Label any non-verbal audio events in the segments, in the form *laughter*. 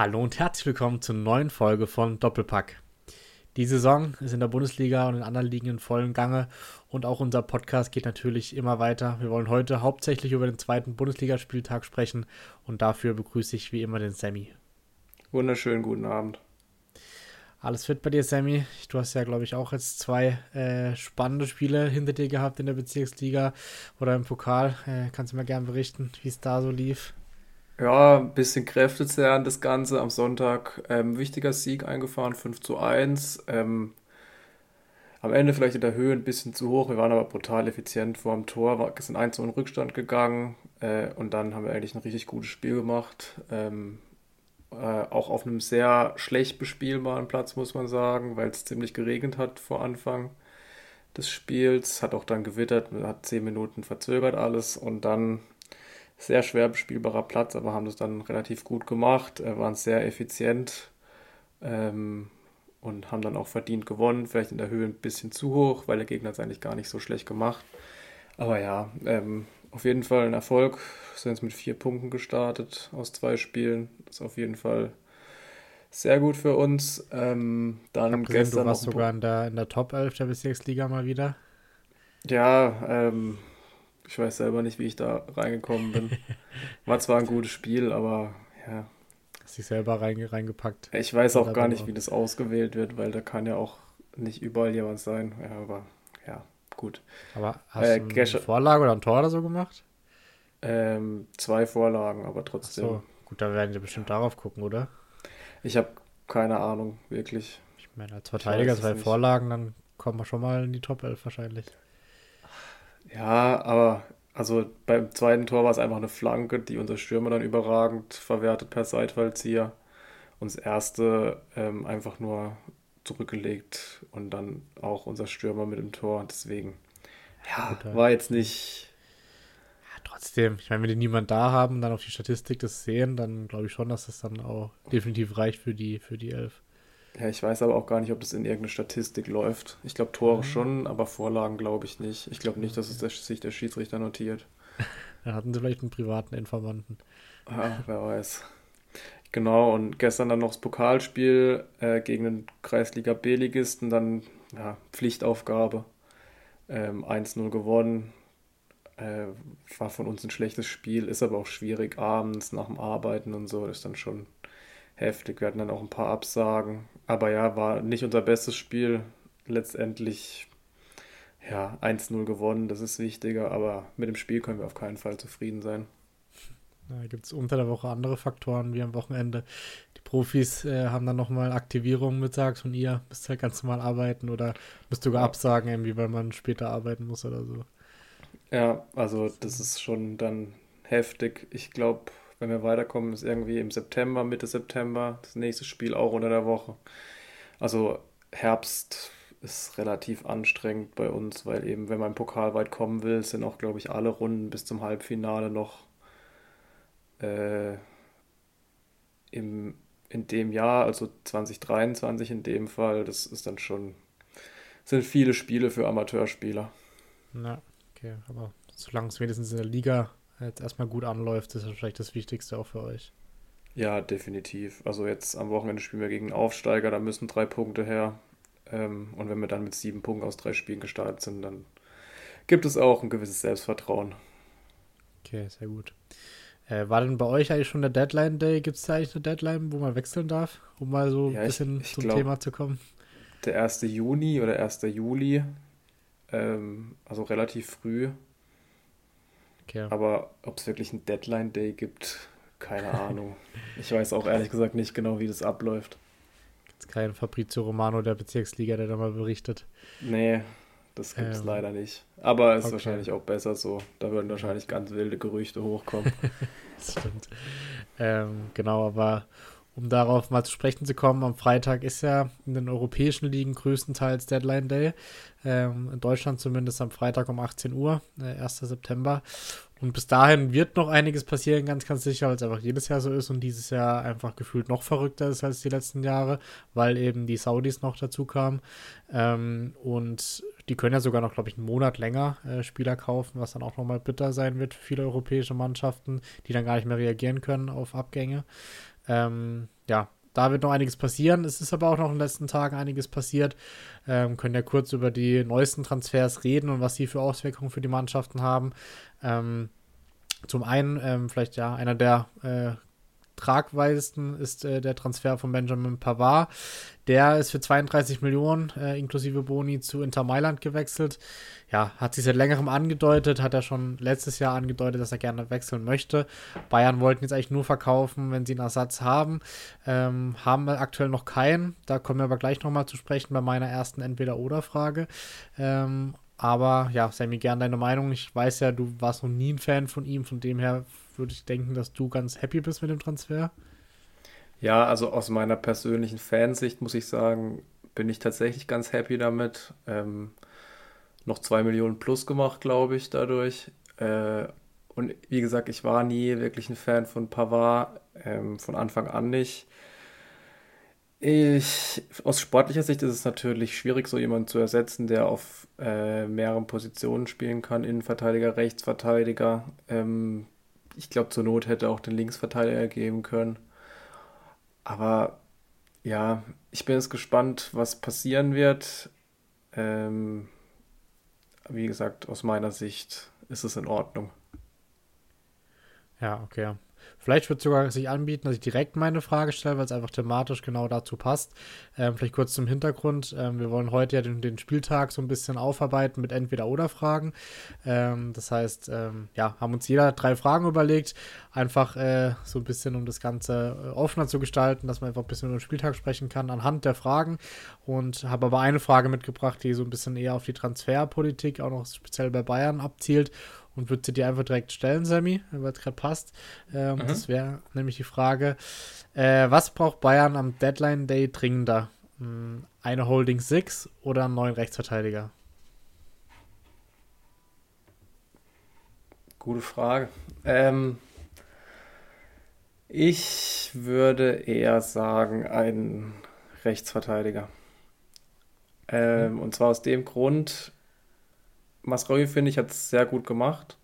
Hallo und herzlich willkommen zur neuen Folge von Doppelpack. Die Saison ist in der Bundesliga und in anderen Ligen in vollem Gange und auch unser Podcast geht natürlich immer weiter. Wir wollen heute hauptsächlich über den zweiten Bundesligaspieltag sprechen und dafür begrüße ich wie immer den Sammy. Wunderschönen guten Abend. Alles fit bei dir, Sammy? Du hast ja, glaube ich, auch jetzt zwei äh, spannende Spiele hinter dir gehabt in der Bezirksliga oder im Pokal. Äh, kannst du mir gerne berichten, wie es da so lief? Ja, ein bisschen kräftezehrend das Ganze. Am Sonntag ähm, wichtiger Sieg eingefahren, 5 zu 1. Ähm, am Ende vielleicht in der Höhe ein bisschen zu hoch. Wir waren aber brutal effizient vor dem Tor, wir sind 1 zu in Rückstand gegangen äh, und dann haben wir eigentlich ein richtig gutes Spiel gemacht. Ähm, äh, auch auf einem sehr schlecht bespielbaren Platz, muss man sagen, weil es ziemlich geregnet hat vor Anfang des Spiels. Hat auch dann gewittert, hat zehn Minuten verzögert alles und dann sehr schwer bespielbarer Platz, aber haben das dann relativ gut gemacht, äh, waren sehr effizient ähm, und haben dann auch verdient gewonnen. Vielleicht in der Höhe ein bisschen zu hoch, weil der Gegner es eigentlich gar nicht so schlecht gemacht. Aber ja, ähm, auf jeden Fall ein Erfolg. Sind jetzt mit vier Punkten gestartet aus zwei Spielen. Das ist auf jeden Fall sehr gut für uns. Ähm, dann gesehen, gestern. Du warst sogar in der, in der Top 11 der Bezirksliga mal wieder. Ja, ähm, ich weiß selber nicht, wie ich da reingekommen bin. *laughs* War zwar ein gutes Spiel, aber ja. Hast dich selber reingepackt. Ich weiß auch gar nicht, wie das ausgewählt wird, weil da kann ja auch nicht überall jemand sein. Ja, aber ja gut. Aber hast äh, du eine Vorlage oder ein Tor oder so gemacht? Ähm, zwei Vorlagen, aber trotzdem. So, gut, da werden wir bestimmt darauf gucken, oder? Ich habe keine Ahnung, wirklich. Ich meine, als Verteidiger zwei. Vorlagen, dann kommen wir schon mal in die Top 11 wahrscheinlich. Ja, aber also beim zweiten Tor war es einfach eine Flanke, die unser Stürmer dann überragend verwertet per Seitfallzieher. Und das erste ähm, einfach nur zurückgelegt und dann auch unser Stürmer mit dem Tor. Deswegen, ja, war jetzt nicht. Ja, trotzdem, ich meine, wenn die niemand da haben und dann auf die Statistik das sehen, dann glaube ich schon, dass das dann auch definitiv reicht für die, für die Elf. Ja, ich weiß aber auch gar nicht, ob das in irgendeine Statistik läuft. Ich glaube Tore mhm. schon, aber Vorlagen glaube ich nicht. Ich glaube nicht, dass es der, sich der Schiedsrichter notiert. *laughs* Dann hatten sie vielleicht einen privaten Informanten. Ja, wer weiß. Genau, und gestern dann noch das Pokalspiel äh, gegen den Kreisliga B-Ligisten, dann ja, Pflichtaufgabe. Ähm, 1-0 gewonnen. Äh, war von uns ein schlechtes Spiel, ist aber auch schwierig abends nach dem Arbeiten und so, das ist dann schon heftig. Wir hatten dann auch ein paar Absagen. Aber ja, war nicht unser bestes Spiel. Letztendlich ja, 1-0 gewonnen, das ist wichtiger, aber mit dem Spiel können wir auf keinen Fall zufrieden sein. Da gibt es unter der Woche andere Faktoren wie am Wochenende. Die Profis äh, haben dann nochmal Aktivierungen mittags und ihr müsst halt ganz normal arbeiten oder müsst sogar absagen, irgendwie, weil man später arbeiten muss oder so. Ja, also das ist schon dann heftig. Ich glaube, wenn wir weiterkommen, ist irgendwie im September, Mitte September, das nächste Spiel auch unter der Woche. Also Herbst ist relativ anstrengend bei uns, weil eben, wenn man im Pokal weit kommen will, sind auch, glaube ich, alle Runden bis zum Halbfinale noch äh, im, in dem Jahr, also 2023 in dem Fall, das ist dann schon, sind viele Spiele für Amateurspieler. Na, okay, aber solange es wenigstens in der Liga jetzt erstmal gut anläuft, ist das vielleicht das Wichtigste auch für euch. Ja, definitiv. Also jetzt am Wochenende spielen wir gegen Aufsteiger, da müssen drei Punkte her. Ähm, und wenn wir dann mit sieben Punkten aus drei Spielen gestartet sind, dann gibt es auch ein gewisses Selbstvertrauen. Okay, sehr gut. Äh, war denn bei euch eigentlich schon der Deadline Day? Gibt es da eigentlich eine Deadline, wo man wechseln darf, um mal so ja, ein bisschen ich, ich zum glaub, Thema zu kommen? Der 1. Juni oder 1. Juli, ähm, also relativ früh. Okay. Aber ob es wirklich einen Deadline Day gibt, keine Ahnung. ich weiß auch ehrlich gesagt nicht genau, wie das abläuft. Gibt es keinen Fabrizio Romano der Bezirksliga, der da mal berichtet? Nee, das gibt es ähm, leider nicht. Aber es okay. ist wahrscheinlich auch besser so. Da würden wahrscheinlich ganz wilde Gerüchte hochkommen. *laughs* das stimmt. Ähm, genau, aber um darauf mal zu sprechen zu kommen, am Freitag ist ja in den europäischen Ligen größtenteils Deadline Day. Ähm, in Deutschland zumindest am Freitag um 18 Uhr, äh, 1. September. Und bis dahin wird noch einiges passieren, ganz, ganz sicher, weil es einfach jedes Jahr so ist und dieses Jahr einfach gefühlt noch verrückter ist als die letzten Jahre, weil eben die Saudis noch dazu kamen. Ähm, und die können ja sogar noch, glaube ich, einen Monat länger äh, Spieler kaufen, was dann auch nochmal bitter sein wird für viele europäische Mannschaften, die dann gar nicht mehr reagieren können auf Abgänge. Ähm, ja, da wird noch einiges passieren. Es ist aber auch noch in den letzten Tagen einiges passiert. Ähm, können ja kurz über die neuesten Transfers reden und was sie für Auswirkungen für die Mannschaften haben. Ähm, zum einen, ähm, vielleicht ja, einer der äh, tragweitesten ist äh, der Transfer von Benjamin Pavard. Der ist für 32 Millionen äh, inklusive Boni zu Inter Mailand gewechselt. Ja, hat sich seit längerem angedeutet, hat er schon letztes Jahr angedeutet, dass er gerne wechseln möchte. Bayern wollten jetzt eigentlich nur verkaufen, wenn sie einen Ersatz haben. Ähm, haben wir aktuell noch keinen. Da kommen wir aber gleich nochmal zu sprechen bei meiner ersten Entweder-Oder-Frage. Ähm, aber ja, Sammy, gern deine Meinung. Ich weiß ja, du warst noch nie ein Fan von ihm, von dem her würde ich denken, dass du ganz happy bist mit dem Transfer. Ja, also aus meiner persönlichen Fansicht muss ich sagen, bin ich tatsächlich ganz happy damit. Ähm, noch zwei Millionen plus gemacht, glaube ich, dadurch. Äh, und wie gesagt, ich war nie wirklich ein Fan von Pavard, ähm, von Anfang an nicht. Ich, aus sportlicher Sicht ist es natürlich schwierig, so jemanden zu ersetzen, der auf äh, mehreren Positionen spielen kann. Innenverteidiger, Rechtsverteidiger. Ähm, ich glaube, zur Not hätte auch den Linksverteidiger geben können. Aber ja, ich bin jetzt gespannt, was passieren wird. Ähm, wie gesagt, aus meiner Sicht ist es in Ordnung. Ja, okay. Vielleicht wird es sogar sich anbieten, dass ich direkt meine Frage stelle, weil es einfach thematisch genau dazu passt. Ähm, vielleicht kurz zum Hintergrund. Ähm, wir wollen heute ja den, den, Spieltag so ein bisschen aufarbeiten mit Entweder-Oder-Fragen. Ähm, das heißt, ähm, ja, haben uns jeder drei Fragen überlegt. Einfach äh, so ein bisschen, um das Ganze äh, offener zu gestalten, dass man einfach ein bisschen über den Spieltag sprechen kann anhand der Fragen. Und habe aber eine Frage mitgebracht, die so ein bisschen eher auf die Transferpolitik, auch noch speziell bei Bayern abzielt und würde sie dir einfach direkt stellen, Sammy, weil es gerade passt. Ähm, mhm. Das wäre nämlich die Frage, äh, was braucht Bayern am Deadline Day dringender? Hm, eine Holding Six oder einen neuen Rechtsverteidiger? Gute Frage. Ähm, ich würde eher sagen, ein Rechtsverteidiger. Ähm, mhm. Und zwar aus dem Grund, Masraoui, finde ich, hat es sehr gut gemacht.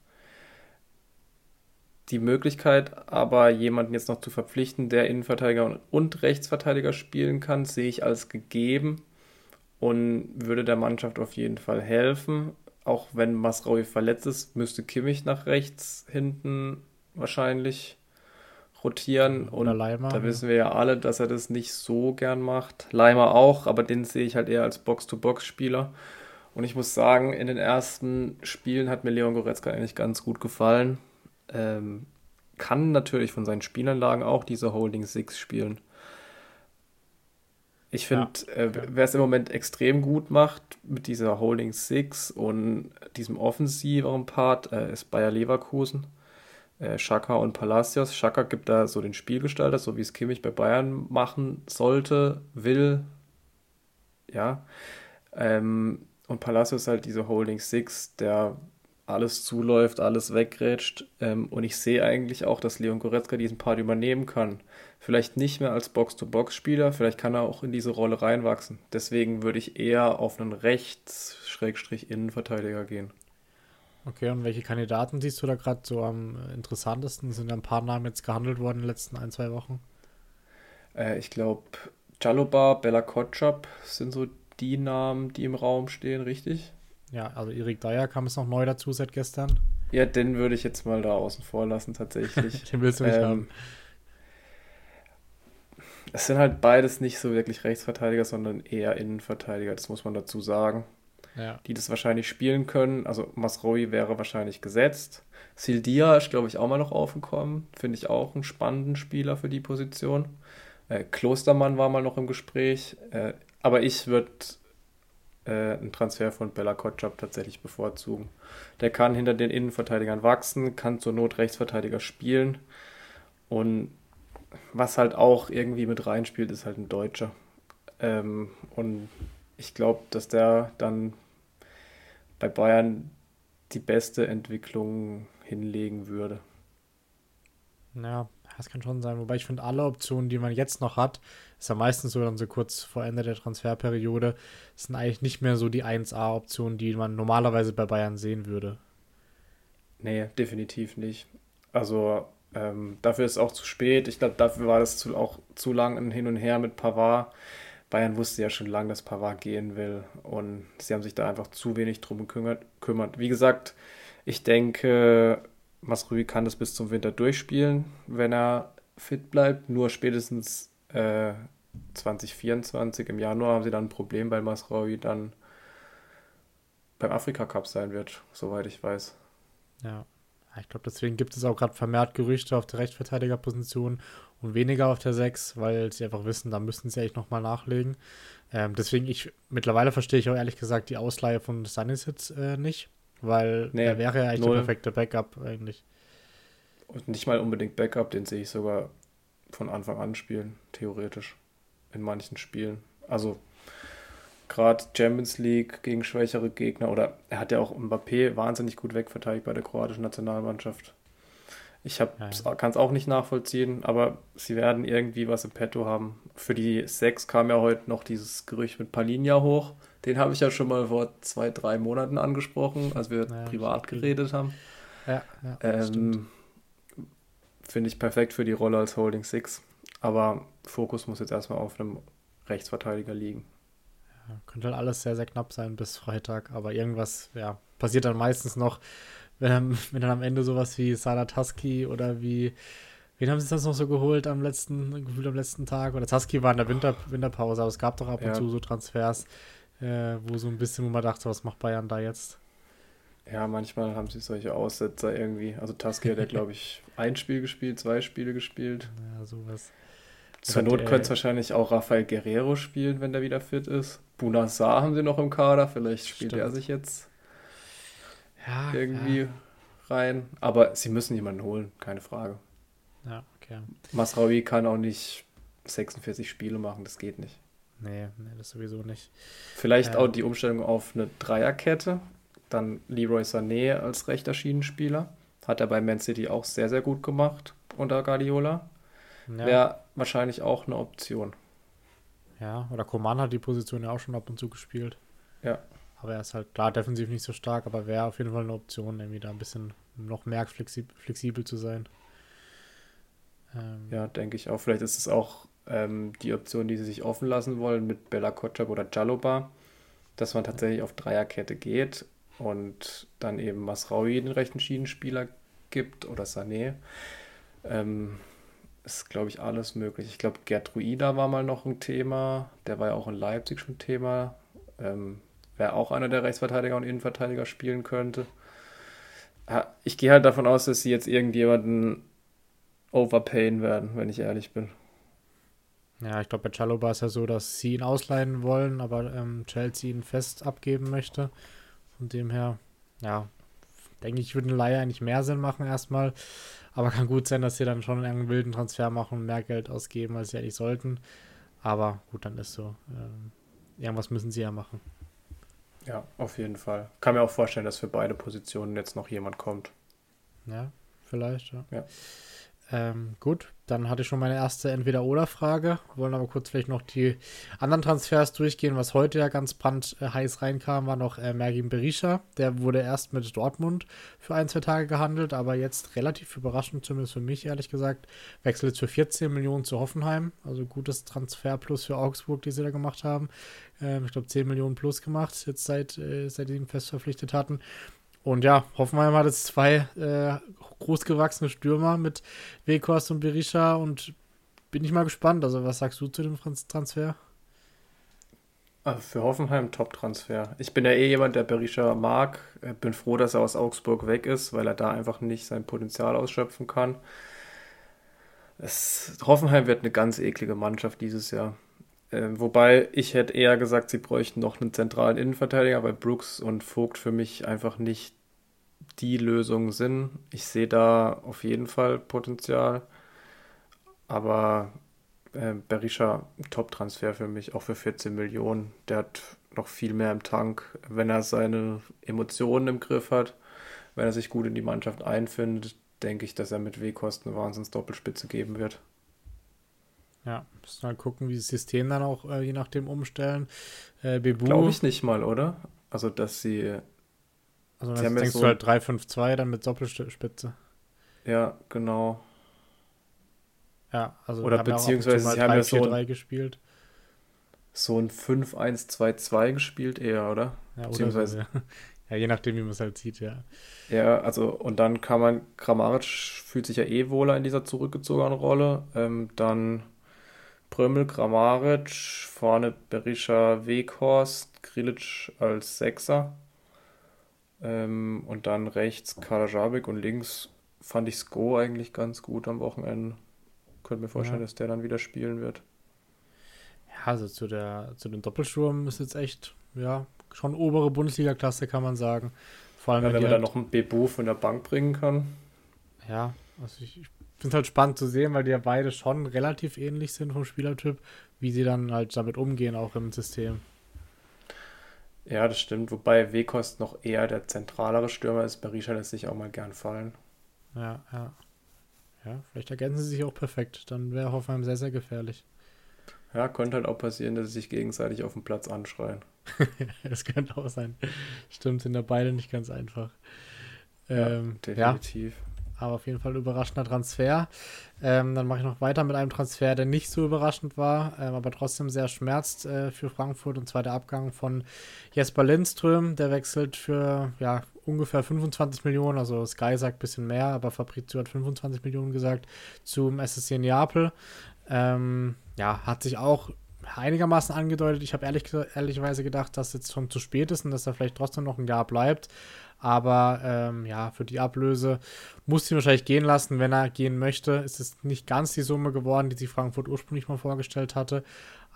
Die Möglichkeit, aber jemanden jetzt noch zu verpflichten, der Innenverteidiger und Rechtsverteidiger spielen kann, sehe ich als gegeben und würde der Mannschaft auf jeden Fall helfen. Auch wenn Masraoui verletzt ist, müsste Kimmich nach rechts hinten wahrscheinlich rotieren. Oder und Leimer, da wissen wir ja alle, dass er das nicht so gern macht. Leimer auch, aber den sehe ich halt eher als Box-to-Box-Spieler. Und ich muss sagen, in den ersten Spielen hat mir Leon Goretzka eigentlich ganz gut gefallen. Ähm, kann natürlich von seinen Spielanlagen auch diese Holding Six spielen. Ich finde, ja. äh, wer es im Moment extrem gut macht mit dieser Holding Six und diesem offensiveren Part, äh, ist Bayer Leverkusen. Äh, Schaka und Palacios. Schaka gibt da so den Spielgestalter, so wie es Kimmich bei Bayern machen sollte, will. Ja. Ähm, und Palacios ist halt diese Holding Six, der alles zuläuft, alles wegrätscht. Ähm, und ich sehe eigentlich auch, dass Leon Goretzka diesen Part übernehmen kann. Vielleicht nicht mehr als Box-to-Box-Spieler, vielleicht kann er auch in diese Rolle reinwachsen. Deswegen würde ich eher auf einen Rechts-Innenverteidiger gehen. Okay, und welche Kandidaten siehst du da gerade so am interessantesten? Sind ein paar Namen jetzt gehandelt worden in den letzten ein, zwei Wochen? Äh, ich glaube, Jaloba, Bella Kotschap sind so die Namen, die im Raum stehen, richtig? Ja, also Erik Dyer kam es noch neu dazu seit gestern. Ja, den würde ich jetzt mal da außen vor lassen, tatsächlich. *laughs* den willst du nicht ähm, haben. Es sind halt beides nicht so wirklich Rechtsverteidiger, sondern eher Innenverteidiger, das muss man dazu sagen. Ja. Die das wahrscheinlich spielen können. Also Masroi wäre wahrscheinlich gesetzt. Sildia ist, glaube ich, auch mal noch aufgekommen. Finde ich auch einen spannenden Spieler für die Position. Äh, Klostermann war mal noch im Gespräch. Äh, aber ich würde äh, einen Transfer von Bella Kotschap tatsächlich bevorzugen. Der kann hinter den Innenverteidigern wachsen, kann zur Not Rechtsverteidiger spielen. Und was halt auch irgendwie mit reinspielt, ist halt ein Deutscher. Ähm, und ich glaube, dass der dann bei Bayern die beste Entwicklung hinlegen würde. Ja, das kann schon sein. Wobei ich finde, alle Optionen, die man jetzt noch hat, ist ja meistens so dann so kurz vor Ende der Transferperiode, sind eigentlich nicht mehr so die 1A-Optionen, die man normalerweise bei Bayern sehen würde. Nee, definitiv nicht. Also Ähm, dafür ist es auch zu spät. Ich glaube, dafür war das zu, auch zu lang ein Hin und Her mit Pavard. Bayern wusste ja schon lange, dass Pavard gehen will und sie haben sich da einfach zu wenig drum gekümmert. Wie gesagt, ich denke, Masrui kann das bis zum Winter durchspielen, wenn er fit bleibt. Nur spätestens äh, 2024 im Januar haben sie dann ein Problem, weil Masrui dann beim Afrika Cup sein wird, soweit ich weiß. Ja, ich glaube, deswegen gibt es auch gerade vermehrt Gerüchte auf der Rechtsverteidigerposition und weniger auf der 6, weil sie einfach wissen, da müssen sie eigentlich nochmal nachlegen. Ähm, deswegen, ich mittlerweile verstehe ich auch ehrlich gesagt die Ausleihe von Stanisic äh, nicht, weil nee, er wäre ja eigentlich null. der perfekte Backup eigentlich. Und nicht mal unbedingt Backup, den sehe ich sogar von Anfang an spielen, theoretisch. In manchen Spielen. Also gerade Champions League gegen schwächere Gegner oder er hat ja auch Mbappé wahnsinnig gut wegverteidigt bei der kroatischen Nationalmannschaft. Ich ja, ja. kann es auch nicht nachvollziehen, aber sie werden irgendwie was im Petto haben. Für die sechs kam ja heute noch dieses Gerücht mit Palinja hoch. Den habe ich ja schon mal vor zwei, drei Monaten angesprochen, als wir ja, privat geredet haben. Ja, ja ähm, Finde ich perfekt für die Rolle als Holding Six. Aber Fokus muss jetzt erstmal auf einem Rechtsverteidiger liegen. Ja, könnte halt alles sehr, sehr knapp sein bis Freitag, aber irgendwas, ja, passiert dann meistens noch wenn, wenn dann am Ende sowas wie Sada Tusky oder wie, wen haben sie das noch so geholt am letzten, gefühlt am letzten Tag? Oder Tusky war in der Winter, Winterpause, aber es gab doch ab und ja. zu so Transfers, äh, wo so ein bisschen, wo man dachte, was macht Bayern da jetzt? Ja, manchmal haben sie solche Aussetzer irgendwie. Also Tusky hat ja, glaube ich, *laughs* ein Spiel gespielt, zwei Spiele gespielt. Ja, sowas. Zur Not könnte es wahrscheinlich auch Rafael Guerrero spielen, wenn der wieder fit ist. Bunazar haben sie noch im Kader, vielleicht spielt Stimmt. er sich jetzt ja, irgendwie ja. rein. Aber sie müssen jemanden holen, keine Frage. Ja, okay. Masraoui kann auch nicht 46 Spiele machen, das geht nicht. Nee, nee das sowieso nicht. Vielleicht ähm. auch die Umstellung auf eine Dreierkette. Dann Leroy Sané als rechter Schienenspieler. Hat er bei Man City auch sehr, sehr gut gemacht unter Guardiola. Ja. Wäre wahrscheinlich auch eine Option. Ja, oder Koman hat die Position ja auch schon ab und zu gespielt. Ja. Aber er ist halt klar defensiv nicht so stark, aber wäre auf jeden Fall eine Option, irgendwie da ein bisschen noch mehr flexib flexibel zu sein. Ähm, ja, denke ich auch. Vielleicht ist es auch ähm, die Option, die sie sich offen lassen wollen mit Bella Kotschap oder Jaloba, dass man tatsächlich auf Dreierkette geht und dann eben Masraui den rechten Schienenspieler gibt oder Sané. Ähm, ist, glaube ich, alles möglich. Ich glaube, Gertruida war mal noch ein Thema. Der war ja auch in Leipzig schon Thema. Ähm, wer auch einer der Rechtsverteidiger und Innenverteidiger spielen könnte. Ich gehe halt davon aus, dass sie jetzt irgendjemanden overpayen werden, wenn ich ehrlich bin. Ja, ich glaube, bei Chaloba ist ja so, dass sie ihn ausleihen wollen, aber ähm, Chelsea ihn fest abgeben möchte. Von dem her, ja, denke ich, würde eine Leihe eigentlich mehr Sinn machen erstmal. Aber kann gut sein, dass sie dann schon einen wilden Transfer machen und mehr Geld ausgeben, als sie eigentlich sollten. Aber gut, dann ist so. Ähm, irgendwas müssen sie ja machen. Ja, auf jeden Fall. Kann mir auch vorstellen, dass für beide Positionen jetzt noch jemand kommt. Ja, vielleicht, ja. ja. Ähm, gut, dann hatte ich schon meine erste Entweder-Oder-Frage. Wollen aber kurz vielleicht noch die anderen Transfers durchgehen. Was heute ja ganz brandheiß reinkam, war noch äh, Mergin Berisha. Der wurde erst mit Dortmund für ein, zwei Tage gehandelt, aber jetzt relativ überraschend, zumindest für mich ehrlich gesagt, wechselt für 14 Millionen zu Hoffenheim. Also gutes Transfer plus für Augsburg, die sie da gemacht haben. Ähm, ich glaube 10 Millionen plus gemacht, jetzt seit, äh, seit sie ihn fest verpflichtet hatten. Und ja, Hoffenheim hat jetzt zwei äh, großgewachsene Stürmer mit Weghorst und Berisha und bin ich mal gespannt. Also, was sagst du zu dem Transfer? Also für Hoffenheim Top-Transfer. Ich bin ja eh jemand, der Berisha mag. Bin froh, dass er aus Augsburg weg ist, weil er da einfach nicht sein Potenzial ausschöpfen kann. Es, Hoffenheim wird eine ganz eklige Mannschaft dieses Jahr. Äh, wobei ich hätte eher gesagt, sie bräuchten noch einen zentralen Innenverteidiger, weil Brooks und Vogt für mich einfach nicht die Lösung sind. Ich sehe da auf jeden Fall Potenzial. Aber äh, Berisha, Top-Transfer für mich, auch für 14 Millionen. Der hat noch viel mehr im Tank, wenn er seine Emotionen im Griff hat, wenn er sich gut in die Mannschaft einfindet, denke ich, dass er mit W-Kosten eine Wahnsinns-Doppelspitze geben wird. Ja, müssen halt gucken, wie das System dann auch äh, je nachdem umstellen. Äh, Glaube ich nicht mal, oder? Also, dass sie also dann denkst so du halt 3-5-2 dann mit Doppelspitze. Ja, genau. Ja, also Oder beziehungsweise sie haben ja so ein, gespielt. So ein 5-1-2-2 gespielt eher, oder? Ja, beziehungsweise. Oder so, ja. *laughs* ja, je nachdem, wie man es halt sieht, ja. Ja, also und dann kann man, Kramaric fühlt sich ja eh wohler in dieser zurückgezogenen Rolle. Ähm, dann Prömel, Kramaric, vorne Berisha, Weghorst, Grilic als Sechser. Ähm, und dann rechts Kalajabik und links fand ich Sko eigentlich ganz gut am Wochenende. Könnte mir vorstellen, ja. dass der dann wieder spielen wird. Ja, also zu, der, zu den Doppelsturm ist jetzt echt, ja, schon obere Bundesliga-Klasse, kann man sagen. Vor allem, ja, wenn man halt, da noch einen Bebo von der Bank bringen kann. Ja, also ich, ich finde es halt spannend zu sehen, weil die ja beide schon relativ ähnlich sind vom Spielertyp, wie sie dann halt damit umgehen, auch im System. Ja, das stimmt. Wobei Wekost noch eher der zentralere Stürmer ist. Berisha lässt sich auch mal gern fallen. Ja, ja. Ja, vielleicht ergänzen sie sich auch perfekt. Dann wäre Hoffenheim sehr, sehr gefährlich. Ja, könnte halt auch passieren, dass sie sich gegenseitig auf dem Platz anschreien. *laughs* das könnte auch sein. Stimmt, sind da beide nicht ganz einfach. Ähm, ja, definitiv. Ja, aber auf jeden Fall überraschender Transfer. Ähm, dann mache ich noch weiter mit einem Transfer, der nicht so überraschend war, ähm, aber trotzdem sehr schmerzt äh, für Frankfurt. Und zwar der Abgang von Jesper Lindström. Der wechselt für ja, ungefähr 25 Millionen. Also Sky sagt ein bisschen mehr, aber Fabrizio hat 25 Millionen gesagt zum SSC Neapel. Ähm, ja, hat sich auch einigermaßen angedeutet. Ich habe ehrlich, ehrlicherweise gedacht, dass jetzt schon zu spät ist und dass er vielleicht trotzdem noch ein Jahr bleibt. Aber ähm, ja, für die Ablöse muss ihn wahrscheinlich gehen lassen, wenn er gehen möchte. Ist es nicht ganz die Summe geworden, die sich Frankfurt ursprünglich mal vorgestellt hatte.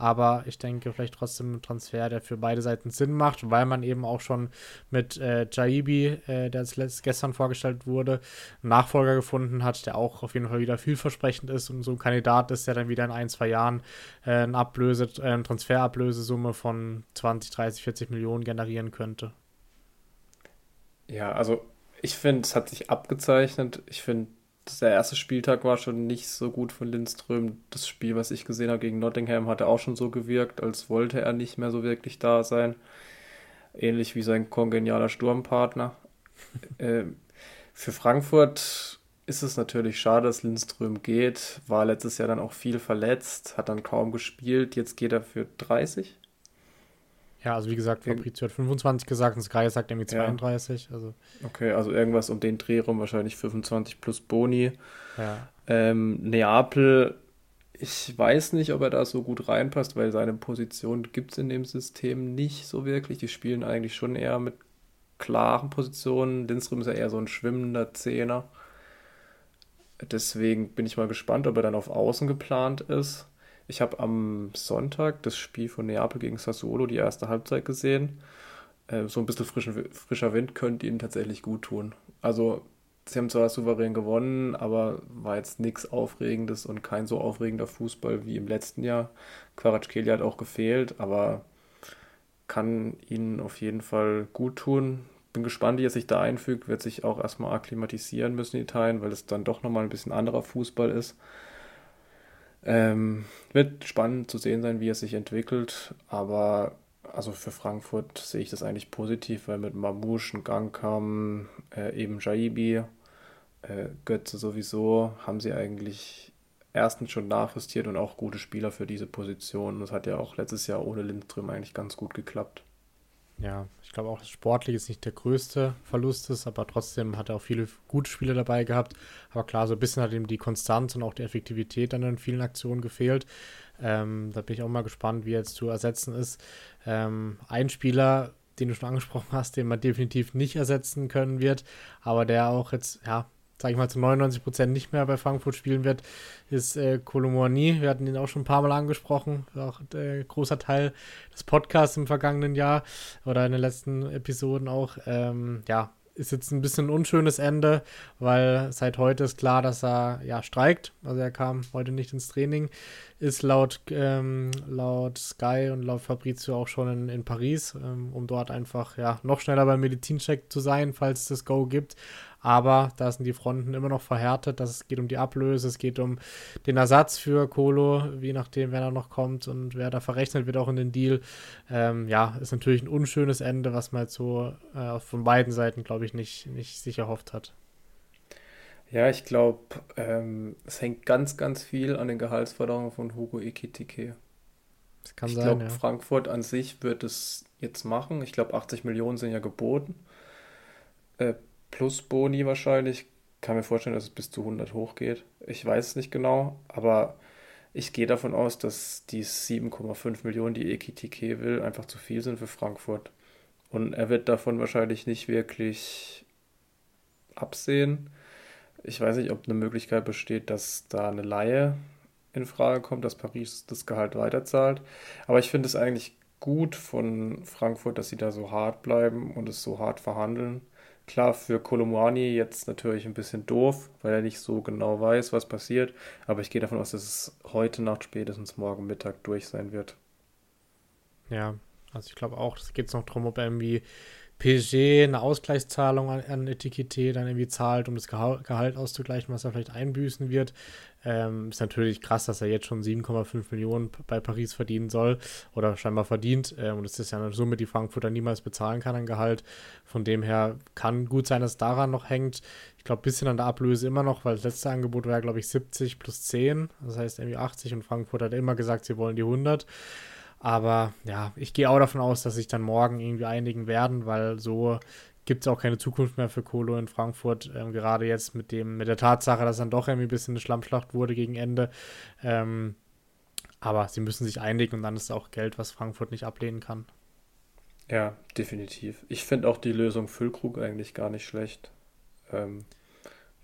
Aber ich denke, vielleicht trotzdem ein Transfer, der für beide Seiten Sinn macht, weil man eben auch schon mit äh, Jaibi, äh, der als gestern vorgestellt wurde, einen Nachfolger gefunden hat, der auch auf jeden Fall wieder vielversprechend ist und so ein Kandidat ist, der dann wieder in ein, zwei Jahren äh, eine Ablöse, äh, eine Transferablösesumme von 20, 30, 40 Millionen generieren könnte. Ja, also ich finde, es hat sich abgezeichnet. Ich finde, der erste Spieltag war schon nicht so gut von Lindström. Das Spiel, was ich gesehen habe gegen Nottingham, hatte auch schon so gewirkt, als wollte er nicht mehr so wirklich da sein. Ähnlich wie sein kongenialer Sturmpartner. *laughs* äh, für Frankfurt ist es natürlich schade, dass Lindström geht. War letztes Jahr dann auch viel verletzt, hat dann kaum gespielt. Jetzt geht er für 30 ja, also wie gesagt, Fabrizio hat 25 gesagt und Sky sagt irgendwie 32. Ja. Also. Okay, also irgendwas um den Dreh rum, wahrscheinlich 25 plus Boni. Ja. Ähm, Neapel, ich weiß nicht, ob er da so gut reinpasst, weil seine Position gibt es in dem System nicht so wirklich. Die spielen eigentlich schon eher mit klaren Positionen. Lindström ist ja eher so ein schwimmender Zehner. Deswegen bin ich mal gespannt, ob er dann auf Außen geplant ist. Ich habe am Sonntag das Spiel von Neapel gegen Sassuolo, die erste Halbzeit gesehen. Äh, so ein bisschen frischen, frischer Wind könnte ihnen tatsächlich gut tun. Also, sie haben zwar souverän gewonnen, aber war jetzt nichts Aufregendes und kein so aufregender Fußball wie im letzten Jahr. Quaratschkeli hat auch gefehlt, aber kann ihnen auf jeden Fall gut tun. Bin gespannt, wie er sich da einfügt. Wird sich auch erstmal akklimatisieren müssen Italien, weil es dann doch nochmal ein bisschen anderer Fußball ist. Ähm, wird spannend zu sehen sein, wie er sich entwickelt, aber also für Frankfurt sehe ich das eigentlich positiv, weil mit Mamouche ein Gang kam, äh, eben Jaibi, äh, Götze sowieso, haben sie eigentlich erstens schon nachjustiert und auch gute Spieler für diese Position. Das hat ja auch letztes Jahr ohne Lindström eigentlich ganz gut geklappt ja, ich glaube auch, sportlich ist nicht der größte Verlust ist, aber trotzdem hat er auch viele gute Spiele dabei gehabt. Aber klar, so ein bisschen hat ihm die Konstanz und auch die Effektivität dann in vielen Aktionen gefehlt. Ähm, da bin ich auch mal gespannt, wie er jetzt zu ersetzen ist. Ähm, ein Spieler, den du schon angesprochen hast, den man definitiv nicht ersetzen können wird, aber der auch jetzt, ja, sage ich mal, zu 99 Prozent nicht mehr bei Frankfurt spielen wird, ist äh. Wir hatten ihn auch schon ein paar Mal angesprochen. Auch äh, großer Teil des Podcasts im vergangenen Jahr oder in den letzten Episoden auch. Ähm, ja, ist jetzt ein bisschen ein unschönes Ende, weil seit heute ist klar, dass er ja streikt. Also er kam heute nicht ins Training, ist laut, ähm, laut Sky und laut Fabrizio auch schon in, in Paris, ähm, um dort einfach ja noch schneller beim Medizincheck zu sein, falls es das Go gibt. Aber da sind die Fronten immer noch verhärtet. Das, es geht um die Ablöse, es geht um den Ersatz für Kolo, je nachdem, wer da noch kommt und wer da verrechnet wird auch in den Deal. Ähm, ja, ist natürlich ein unschönes Ende, was man jetzt so äh, von beiden Seiten, glaube ich, nicht, nicht sich erhofft hat. Ja, ich glaube, ähm, es hängt ganz, ganz viel an den Gehaltsforderungen von Hugo Ekitike. Das kann Ich sein, glaube, ja. Frankfurt an sich wird es jetzt machen. Ich glaube, 80 Millionen sind ja geboten. Äh, plus Boni wahrscheinlich. Kann mir vorstellen, dass es bis zu 100 hochgeht. Ich weiß es nicht genau, aber ich gehe davon aus, dass die 7,5 Millionen, die Ekitike will, einfach zu viel sind für Frankfurt. Und er wird davon wahrscheinlich nicht wirklich absehen. Ich weiß nicht, ob eine Möglichkeit besteht, dass da eine Leihe in Frage kommt, dass Paris das Gehalt weiterzahlt. Aber ich finde es eigentlich gut von Frankfurt, dass sie da so hart bleiben und es so hart verhandeln. Klar, für Kolomoani jetzt natürlich ein bisschen doof, weil er nicht so genau weiß, was passiert. Aber ich gehe davon aus, dass es heute Nacht, spätestens morgen Mittag durch sein wird. Ja, also ich glaube auch, es geht noch darum, ob er irgendwie PSG eine Ausgleichszahlung an, an Etikette dann irgendwie zahlt, um das Geha- Gehalt auszugleichen, was er vielleicht einbüßen wird. Ähm, ist natürlich krass, dass er jetzt schon 7,5 Millionen bei Paris verdienen soll oder scheinbar verdient. Ähm, und das ist ja eine Summe, die Frankfurter niemals bezahlen kann an Gehalt. Von dem her kann gut sein, dass es daran noch hängt. Ich glaube, ein bisschen an der Ablöse immer noch, weil das letzte Angebot war, glaube ich, 70 plus 10. Das heißt irgendwie 80 und Frankfurt hat immer gesagt, sie wollen die 100. Aber ja, ich gehe auch davon aus, dass sich dann morgen irgendwie einigen werden, weil so gibt es auch keine Zukunft mehr für Kolo in Frankfurt. Ähm, gerade jetzt mit dem, mit der Tatsache, dass dann doch irgendwie ein bisschen eine Schlammschlacht wurde gegen Ende. Ähm, aber sie müssen sich einigen und dann ist auch Geld, was Frankfurt nicht ablehnen kann. Ja, definitiv. Ich finde auch die Lösung Füllkrug eigentlich gar nicht schlecht. Ähm,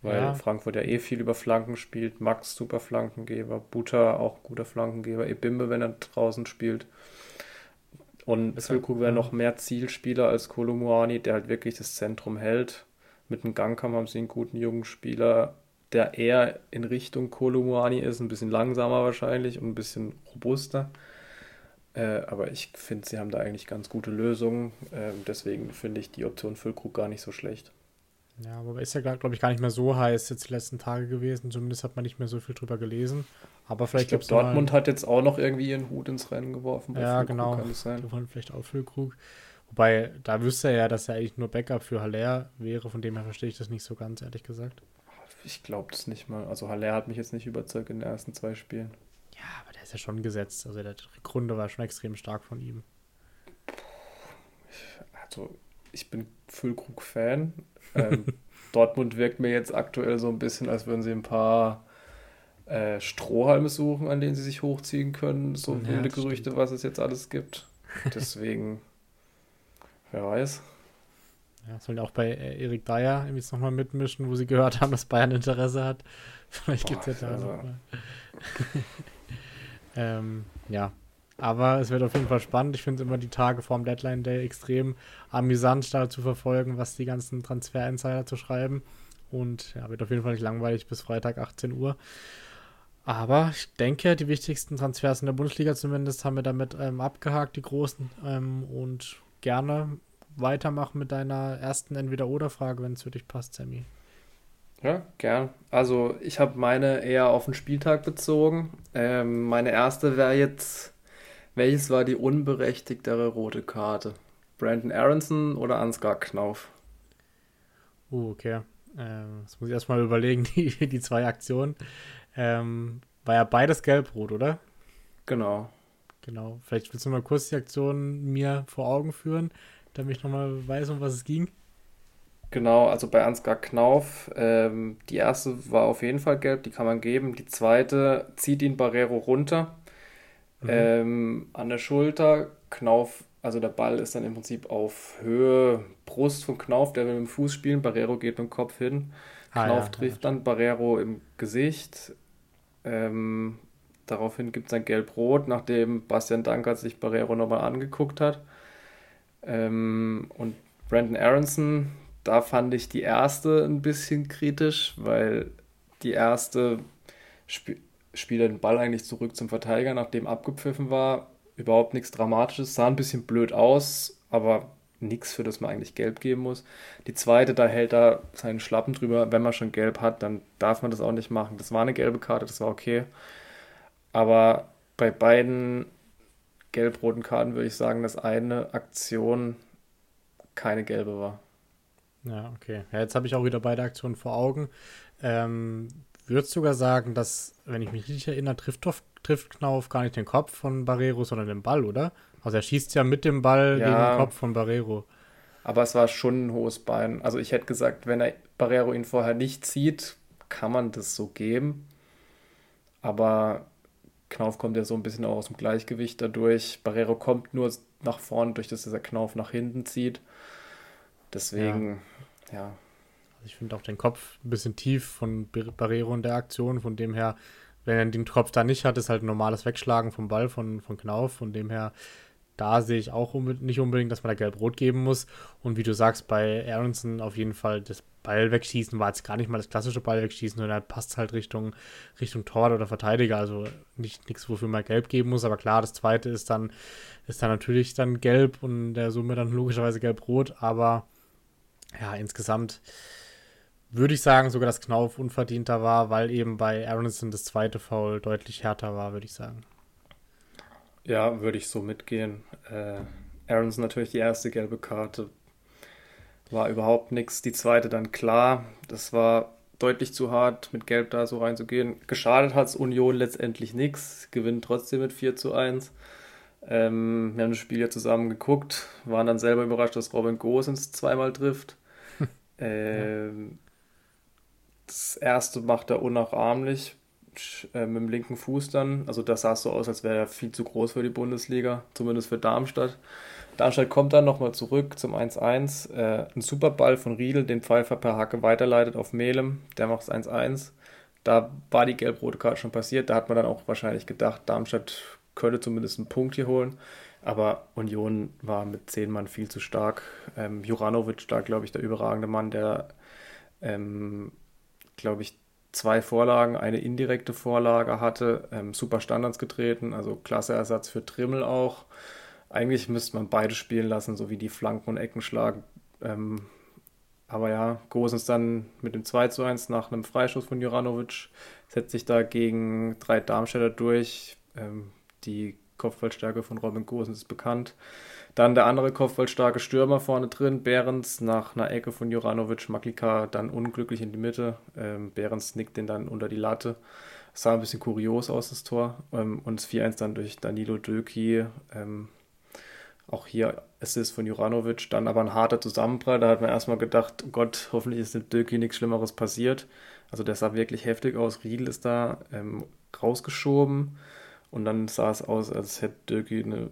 weil Ja, Frankfurt ja eh viel über Flanken spielt. Max super Flankengeber, Buta auch guter Flankengeber, Ebimbe, wenn er draußen spielt. Und Füllkrug wäre noch mehr Zielspieler als Kolo Muani, der halt wirklich das Zentrum hält. Mit dem Gangkamm haben sie einen guten jungen Spieler, der eher in Richtung Kolo Muani ist, ein bisschen langsamer wahrscheinlich und ein bisschen robuster. Äh, aber ich finde, sie haben da eigentlich ganz gute Lösungen. Ähm, deswegen finde ich die Option Füllkrug gar nicht so schlecht. Ja, aber ist ja, glaube ich, gar nicht mehr so heiß jetzt die letzten Tage gewesen. Zumindest hat man nicht mehr so viel drüber gelesen. Aber Ich vielleicht gibt Dortmund hat jetzt auch noch irgendwie ihren Hut ins Rennen geworfen bei ja, Füllkrug, genau, kann es sein? die wollen vielleicht auch Füllkrug. Wobei, da wüsste er ja, dass er eigentlich nur Backup für Haller wäre. Von dem her verstehe ich das nicht so ganz, ehrlich gesagt. Ich glaube das nicht mal. Also Haller hat mich jetzt nicht überzeugt in den ersten zwei Spielen. Ja, aber der ist ja schon gesetzt. Also der Grunde war schon extrem stark von ihm. Also ich bin Füllkrug-Fan. Ähm, *laughs* Dortmund wirkt mir jetzt aktuell so ein bisschen, als würden sie ein paar äh, Strohhalme suchen, an denen sie sich hochziehen können. So Ja, wilde Gerüchte, stimmt. was es jetzt alles gibt. Deswegen, *laughs* wer weiß. Ja, sollen auch bei äh, Erik Dyer irgendwie jetzt nochmal mitmischen, wo sie gehört haben, dass Bayern Interesse hat. *laughs* Vielleicht gibt es ja da also, nochmal. Ähm, ja, aber es wird auf jeden Fall spannend. Ich finde immer die Tage vorm Deadline Day extrem amüsant, da zu verfolgen, was die ganzen Transfer-Insider zu schreiben. Und ja, wird auf jeden Fall nicht langweilig bis Freitag 18 Uhr. Aber ich denke, die wichtigsten Transfers in der Bundesliga zumindest haben wir damit ähm, abgehakt, die großen. Ähm, und gerne weitermachen mit deiner ersten Entweder-Oder-Frage, wenn es für dich passt, Sammy. Ja, gern. Also ich habe meine eher auf den Spieltag bezogen. Ähm, meine erste wäre jetzt, welches war die unberechtigtere rote Karte? Brandon Aronson oder Ansgar Knauf? Uh, okay. Ähm, das muss ich erstmal überlegen, *laughs* die, die zwei Aktionen. Ähm, war ja beides gelb-rot, oder? Genau. Genau. Vielleicht willst du mal kurz die Aktion mir vor Augen führen, damit ich nochmal weiß, um was es ging. Genau, also bei Ansgar Knauf, ähm, die erste war auf jeden Fall gelb, die kann man geben. Die zweite zieht ihn Barrero runter, Mhm. ähm, an der Schulter. Knauf, also der Ball ist dann im Prinzip auf Höhe Brust von Knauf, der will mit dem Fuß spielen. Barrero geht mit dem Kopf hin. Ah, Knauf ja, trifft dann Barrero im Gesicht. Ähm, daraufhin gibt es ein Gelb-Rot, nachdem Bastian Dankert sich Barrero nochmal angeguckt hat. Ähm, und Brandon Aronson, da fand ich die erste ein bisschen kritisch, weil die erste spielt er den Ball eigentlich zurück zum Verteidiger, nachdem abgepfiffen war. Überhaupt nichts Dramatisches, sah ein bisschen blöd aus, aber nichts, für das man eigentlich gelb geben muss. Die zweite, da hält er seinen Schlappen drüber. Wenn man schon gelb hat, dann darf man das auch nicht machen. Das war eine gelbe Karte, das war okay. Aber bei beiden gelb-roten Karten würde ich sagen, dass eine Aktion keine gelbe war. Ja, okay. Ja, jetzt habe ich auch wieder beide Aktionen vor Augen. Ähm, würdest sogar sagen, dass, wenn ich mich richtig erinnere, trifft, trifft Knauf gar nicht den Kopf von Barrero, sondern den Ball, oder? Also er schießt ja mit dem Ball ja, gegen den Kopf von Barrero. Aber es war schon ein hohes Bein. Also ich hätte gesagt, wenn er Barrero ihn vorher nicht zieht, kann man das so geben. Aber Knauf kommt ja so ein bisschen auch aus dem Gleichgewicht dadurch. Barrero kommt nur nach vorne, durch das er Knauf nach hinten zieht. Deswegen, ja. ja. Ich finde auch den Kopf ein bisschen tief von Barrero in der Aktion. Von dem her, wenn er den Kopf da nicht hat, ist halt ein normales Wegschlagen vom Ball von, von Knauf. Von dem her, da sehe ich auch nicht unbedingt, dass man da gelb-rot geben muss. Und wie du sagst, bei Aronson auf jeden Fall das Ball wegschießen war jetzt gar nicht mal das klassische Ball wegschießen, sondern passt halt Richtung, Richtung Tor oder Verteidiger. Also nicht nichts, wofür man gelb geben muss. Aber klar, das zweite ist dann, ist dann natürlich dann gelb und der Summe dann logischerweise gelb-rot. Aber ja, insgesamt würde ich sagen, sogar dass Knauf unverdienter war, weil eben bei Aronson das zweite Foul deutlich härter war, würde ich sagen. Ja, würde ich so mitgehen. Äh, Aronson natürlich die erste gelbe Karte. War überhaupt nichts. Die zweite dann klar. Das war deutlich zu hart, mit Gelb da so reinzugehen. Geschadet hat es Union letztendlich nichts. Gewinnt trotzdem mit 4 zu 1. Ähm, wir haben das Spiel ja zusammen geguckt, waren dann selber überrascht, dass Robin Gosens zweimal trifft. *laughs* ähm, das erste macht er unnachahmlich äh, mit dem linken Fuß dann. Also das sah so aus, als wäre er viel zu groß für die Bundesliga, zumindest für Darmstadt. Darmstadt kommt dann nochmal zurück zum 1-1. Äh, ein Superball von Riedel, den Pfeiffer per Hacke weiterleitet auf Melem. Der macht es 1-1. Da war die gelb-rote Karte schon passiert. Da hat man dann auch wahrscheinlich gedacht, Darmstadt könnte zumindest einen Punkt hier holen. Aber Union war mit zehn Mann viel zu stark. Ähm, Juranovic, da glaube ich, der überragende Mann, der, ähm, glaube ich, zwei Vorlagen, eine indirekte Vorlage hatte, ähm, super Standards getreten, also klasse Ersatz für Trimmel auch. Eigentlich müsste man beide spielen lassen, so wie die Flanken und Ecken schlagen. Ähm, aber ja, Gosens dann mit dem 2 zu 1 nach einem Freischuss von Juranovic setzt sich da gegen drei Darmstädter durch. Ähm, die Kopfballstärke von Robin Gosens ist bekannt. Dann der andere kopfballstarke Stürmer vorne drin, Behrens nach einer Ecke von Juranovic, Maklika dann unglücklich in die Mitte. Ähm, Behrens nickt den dann unter die Latte. Es sah ein bisschen kurios aus, das Tor. Ähm, und das 4-1 dann durch Danilo Döki. Ähm, auch hier Assist von Juranovic. Dann aber ein harter Zusammenprall. Da hat man erstmal gedacht, oh Gott, *laughs* hoffentlich ist mit Döki nichts Schlimmeres passiert. Also der sah wirklich heftig aus. Riedel ist da ähm, rausgeschoben. Und dann sah es aus, als hätte Döki eine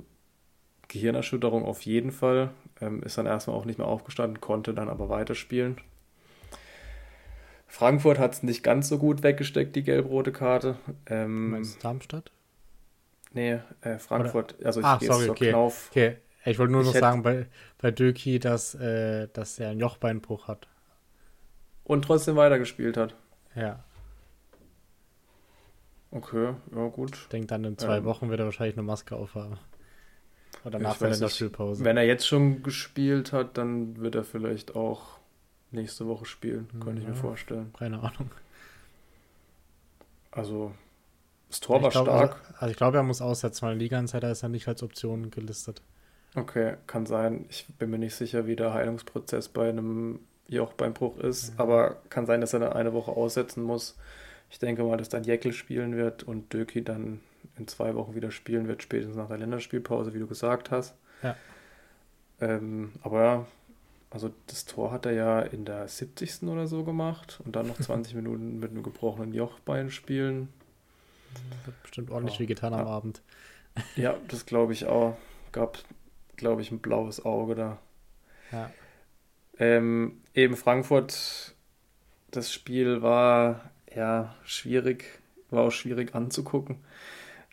Gehirnerschütterung auf jeden Fall. Ähm, ist dann erstmal auch nicht mehr aufgestanden, konnte dann aber weiterspielen. Frankfurt hat es nicht ganz so gut weggesteckt, die gelb-rote Karte. Ähm, Meinst du Darmstadt? Nee, äh, Frankfurt. Oder? Also ich ah, gehe sorry, okay. Knauf. okay. Ich wollte nur ich noch sagen bei, bei Döki, dass, äh, dass er einen Jochbeinbruch hat. Und trotzdem weitergespielt hat. Ja. Okay, ja gut. Ich denke, dann in zwei ähm, Wochen wird er wahrscheinlich eine Maske aufhaben. Oder nach der Länderspielpause. Wenn er jetzt schon gespielt hat, dann wird er vielleicht auch nächste Woche spielen, hm, könnte ich mir vorstellen. Keine Ahnung. Also, das Tor war glaub, stark. Also, also, ich glaube, er muss aussetzen, weil Liga-Insider ist ja nicht als Option gelistet. Okay, kann sein. Ich bin mir nicht sicher, wie der Heilungsprozess bei einem Jochbeinbruch ist, ja. aber kann sein, dass er dann eine Woche aussetzen muss. Ich denke mal, dass dann Jeckel spielen wird und Döki dann in zwei Wochen wieder spielen wird, spätestens nach der Länderspielpause, wie du gesagt hast. Ja. Ähm, aber ja, also das Tor hat er ja in der 70. oder so gemacht und dann noch *laughs* 20 Minuten mit einem gebrochenen Jochbein spielen. Das hat bestimmt ordentlich ja. getan am ja. Abend. Ja, das glaube ich auch. Gab, glaube ich, ein blaues Auge da. Ja. Ähm, eben Frankfurt, das Spiel war ja schwierig, war auch schwierig anzugucken.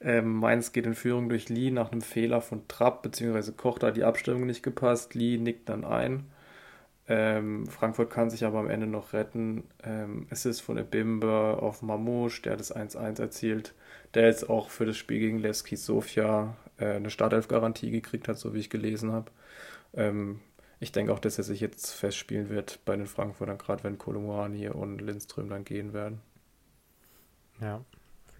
Ähm, Mainz geht in Führung durch Lee nach einem Fehler von Trapp, beziehungsweise Koch, da hat die Abstimmung nicht gepasst. Lee nickt dann ein. Ähm, Frankfurt kann sich aber am Ende noch retten. Ähm, es ist von Ebimbe auf Mamouche, der das 1-1 erzielt, der jetzt auch für das Spiel gegen Leski Sofia äh, eine Startelf-Garantie gekriegt hat, so wie ich gelesen habe. Ähm, ich denke auch, dass er sich jetzt festspielen wird bei den Frankfurtern, gerade wenn Kolumani und Lindström dann gehen werden. Ja,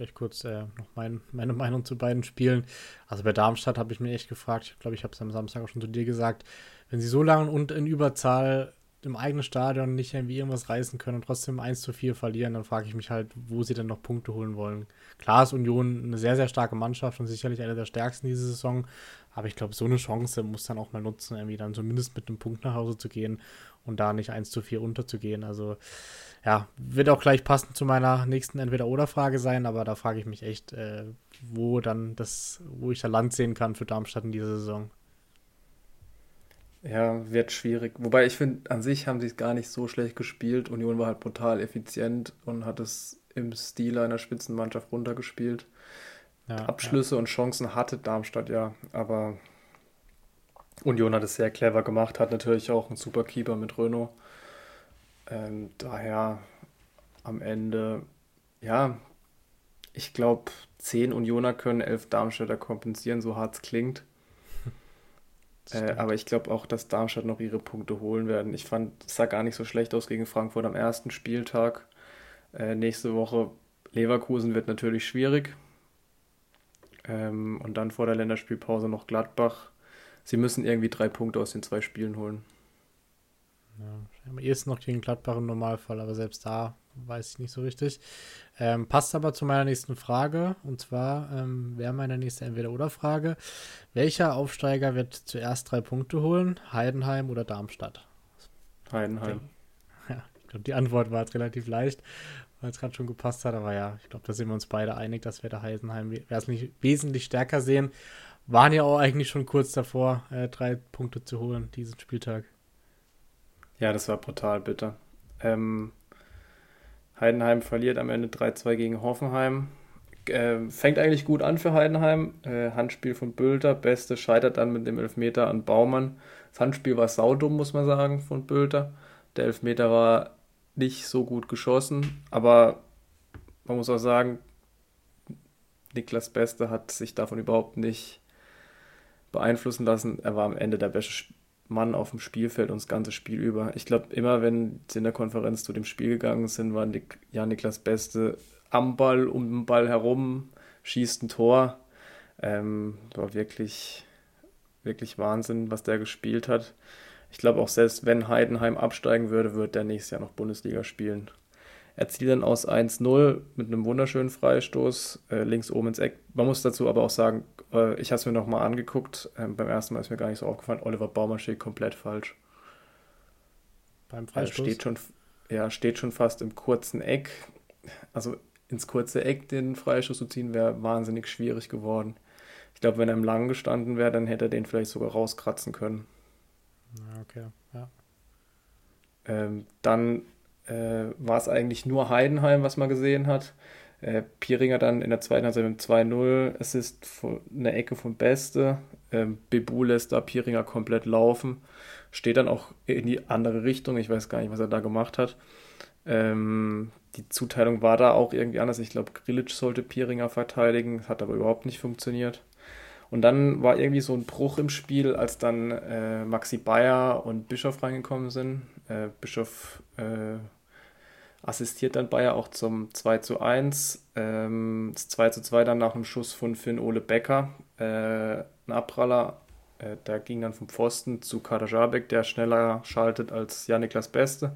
vielleicht kurz äh, noch mein, meine Meinung zu beiden Spielen. Also bei Darmstadt habe ich mir echt gefragt, ich glaube, ich habe es am Samstag auch schon zu dir gesagt, wenn sie so lange und in Überzahl im eigenen Stadion nicht irgendwie irgendwas reißen können und trotzdem 1 zu 4 verlieren, dann frage ich mich halt, wo sie denn noch Punkte holen wollen. Klar ist Union eine sehr, sehr starke Mannschaft und sicherlich eine der stärksten diese Saison, aber ich glaube, so eine Chance muss dann auch mal nutzen, irgendwie dann zumindest mit einem Punkt nach Hause zu gehen und da nicht 1 zu 4 unterzugehen. Also ja, wird auch gleich passend zu meiner nächsten Entweder-Oder-Frage sein, aber da frage ich mich echt, äh, wo dann das, wo ich da Land sehen kann für Darmstadt in dieser Saison. Ja, wird schwierig. Wobei ich finde, an sich haben sie es gar nicht so schlecht gespielt. Union war halt brutal effizient und hat es im Stil einer Spitzenmannschaft runtergespielt. Ja, Abschlüsse ja. und Chancen hatte Darmstadt ja, aber Union hat es sehr clever gemacht, hat natürlich auch einen super Keeper mit Renault. Ähm, daher am Ende, ja, ich glaube, zehn Unioner können elf Darmstädter kompensieren, so hart es klingt. *laughs* Äh, aber ich glaube auch, dass Darmstadt noch ihre Punkte holen werden. Ich fand, es sah gar nicht so schlecht aus gegen Frankfurt am ersten Spieltag. Äh, nächste Woche Leverkusen wird natürlich schwierig. Ähm, und dann vor der Länderspielpause noch Gladbach. Sie müssen irgendwie drei Punkte aus den zwei Spielen holen. Ja, am ehesten noch gegen Gladbach im Normalfall, aber selbst da weiß ich nicht so richtig. Ähm, passt aber zu meiner nächsten Frage. Und zwar ähm, wäre meine nächste Entweder-Oder-Frage. Welcher Aufsteiger wird zuerst drei Punkte holen? Heidenheim oder Darmstadt? Heidenheim. Ja, ich glaube, die Antwort war jetzt relativ leicht, weil es gerade schon gepasst hat. Aber ja, ich glaube, da sind wir uns beide einig, dass wir da Heidenheim wesentlich stärker sehen. Waren ja auch eigentlich schon kurz davor, äh, drei Punkte zu holen diesen Spieltag. Ja, das war brutal bitter. Ähm, Heidenheim verliert am Ende 3-2 gegen Hoffenheim. Äh, fängt eigentlich gut an für Heidenheim. Äh, Handspiel von Bülter. Beste scheitert dann mit dem Elfmeter an Baumann. Das Handspiel war saudumm, muss man sagen, von Bülter. Der Elfmeter war nicht so gut geschossen, aber man muss auch sagen, Niklas Beste hat sich davon überhaupt nicht beeinflussen lassen. Er war am Ende der beste Mann auf dem Spielfeld und das ganze Spiel über. Ich glaube, immer wenn sie in der Konferenz zu dem Spiel gegangen sind, war Nik ja Niklas Beste am Ball, um den Ball herum, schießt ein Tor. Ähm, war wirklich, wirklich Wahnsinn, was der gespielt hat. Ich glaube auch selbst wenn Heidenheim absteigen würde, wird der nächstes Jahr noch Bundesliga spielen. Er zieht dann aus 1-0 mit einem wunderschönen Freistoß äh, links oben ins Eck. Man muss dazu aber auch sagen, äh, ich habe es mir nochmal angeguckt. Ähm, beim ersten Mal ist mir gar nicht so aufgefallen. Oliver Baumann steht komplett falsch. Beim Freistoß? Er steht schon, ja, steht schon fast im kurzen Eck. Also ins kurze Eck den Freistoß zu ziehen, wäre wahnsinnig schwierig geworden. Ich glaube, wenn er im Langen gestanden wäre, dann hätte er den vielleicht sogar rauskratzen können. Okay, ja. Ähm, dann äh, war es eigentlich nur Heidenheim, was man gesehen hat. Äh, Pieringer dann in der zweiten Halbzeit mit 2-0, es ist eine Ecke vom Beste. Ähm, Bebu lässt da Pieringer komplett laufen, steht dann auch in die andere Richtung. Ich weiß gar nicht, was er da gemacht hat. Ähm, die Zuteilung war da auch irgendwie anders. Ich glaube, Grilic sollte Pieringer verteidigen, hat aber überhaupt nicht funktioniert. Und dann war irgendwie so ein Bruch im Spiel, als dann äh, Maxi Bayer und Bischof reingekommen sind. Äh, Bischof äh, assistiert dann Bayer auch zum 2 zu 1. Ähm, das 2 zu 2 dann nach einem Schuss von Finn Ole Becker. Äh, ein Abpraller, äh, der ging dann vom Pfosten zu Kader Jabek, der schneller schaltet als Janiklas Beste.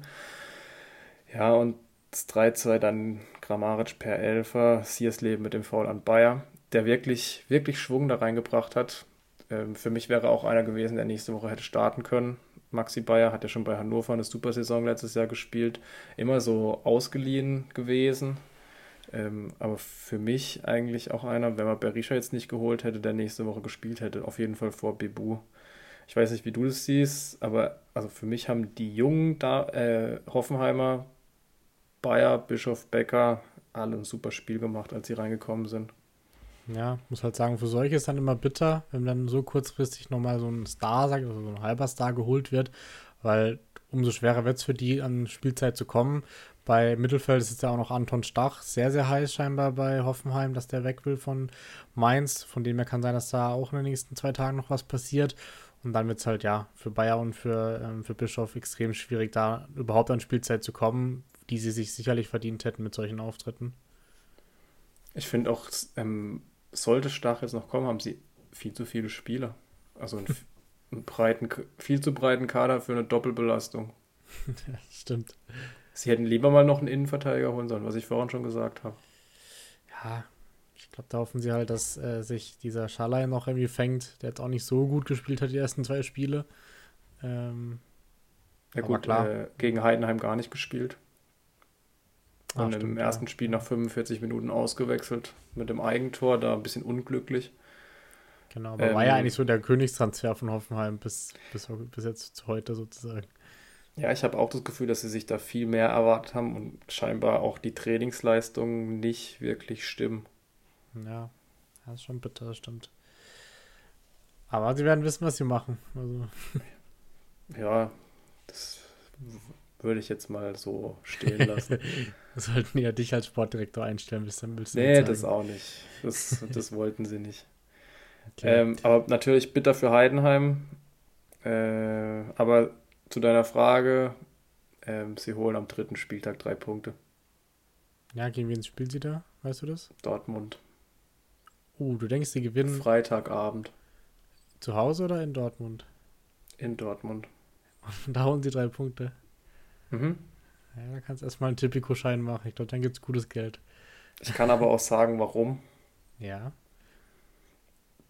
Ja, und das 3-2 dann Grammaric per Elfer, Siersleben mit dem Foul an Bayer, der wirklich, wirklich Schwung da reingebracht hat. Ähm, für mich wäre auch einer gewesen, der nächste Woche hätte starten können. Maxi Bayer hat ja schon bei Hannover eine super Saison letztes Jahr gespielt, immer so ausgeliehen gewesen. Ähm, aber für mich eigentlich auch einer, wenn man Berisha jetzt nicht geholt hätte, der nächste Woche gespielt hätte, auf jeden Fall vor Bebu. Ich weiß nicht, wie du das siehst, aber also für mich haben die jungen da, äh, Hoffenheimer, Bayer, Bischof, Becker alle ein super Spiel gemacht, als sie reingekommen sind. Ja, muss halt sagen, für solche ist dann immer bitter, wenn dann so kurzfristig nochmal so ein Star, also so ein halber Star geholt wird, weil umso schwerer wird es für die, an Spielzeit zu kommen. Bei Mittelfeld ist es ja auch noch Anton Stach, sehr, sehr heiß scheinbar bei Hoffenheim, dass der weg will von Mainz. Von dem her kann sein, dass da auch in den nächsten zwei Tagen noch was passiert. Und dann wird es halt ja für Bayer und für, ähm, für Bischof extrem schwierig, da überhaupt an Spielzeit zu kommen, die sie sich sicherlich verdient hätten mit solchen Auftritten. Ich finde auch, ähm, sollte Stach jetzt noch kommen, haben sie viel zu viele Spieler. Also einen, *laughs* einen breiten, viel zu breiten Kader für eine Doppelbelastung. *laughs* ja, stimmt. Sie hätten lieber mal noch einen Innenverteidiger holen sollen, was ich vorhin schon gesagt habe. Ja, ich glaube, da hoffen sie halt, dass äh, sich dieser Schalay noch irgendwie fängt, der jetzt auch nicht so gut gespielt hat, die ersten zwei Spiele. Ähm, ja gut, klar. Äh, gegen Heidenheim gar nicht gespielt. Und Ach, im ersten. Spiel nach 45 Minuten ausgewechselt mit dem Eigentor, da ein bisschen unglücklich. Genau, aber ähm, war ja eigentlich so der Königstransfer von Hoffenheim bis, bis, bis jetzt zu heute sozusagen. Ja, ich habe auch das Gefühl, dass sie sich da viel mehr erwartet haben und scheinbar auch die Trainingsleistungen nicht wirklich stimmen. Ja, das ist schon bitter, das stimmt. Aber sie werden wissen, was sie machen. Also. Ja, das würde ich jetzt mal so stehen lassen. *laughs* Sollten ja dich als Sportdirektor einstellen, bis dann willst du Nee, das auch nicht. Das, das *laughs* wollten sie nicht. Okay. Ähm, aber natürlich bitter für Heidenheim. Äh, aber zu deiner Frage, ähm, sie holen am dritten Spieltag drei Punkte. Ja, gegen wen spielen sie da? Weißt du das? Dortmund. Uh, du denkst, sie gewinnen. Freitagabend. Zu Hause oder in Dortmund? In Dortmund. *laughs* Und da holen sie drei Punkte. Mhm. Ja, da kannst du erstmal einen Tipico-Schein machen. Ich glaube, dann gibt es gutes Geld. Ich kann aber auch sagen, warum. Ja.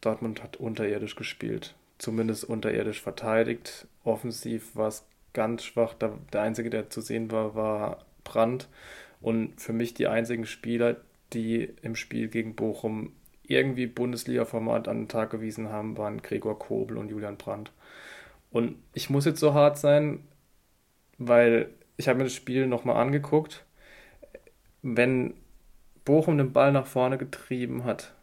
Dortmund hat unterirdisch gespielt. Zumindest unterirdisch verteidigt. Offensiv war es ganz schwach. Der einzige, der zu sehen war, war Brandt. Und für mich die einzigen Spieler, die im Spiel gegen Bochum irgendwie Bundesliga-Format an den Tag gewiesen haben, waren Gregor Kobel und Julian Brandt. Und ich muss jetzt so hart sein, weil ich habe mir das Spiel nochmal angeguckt. Wenn Bochum den Ball nach vorne getrieben hat,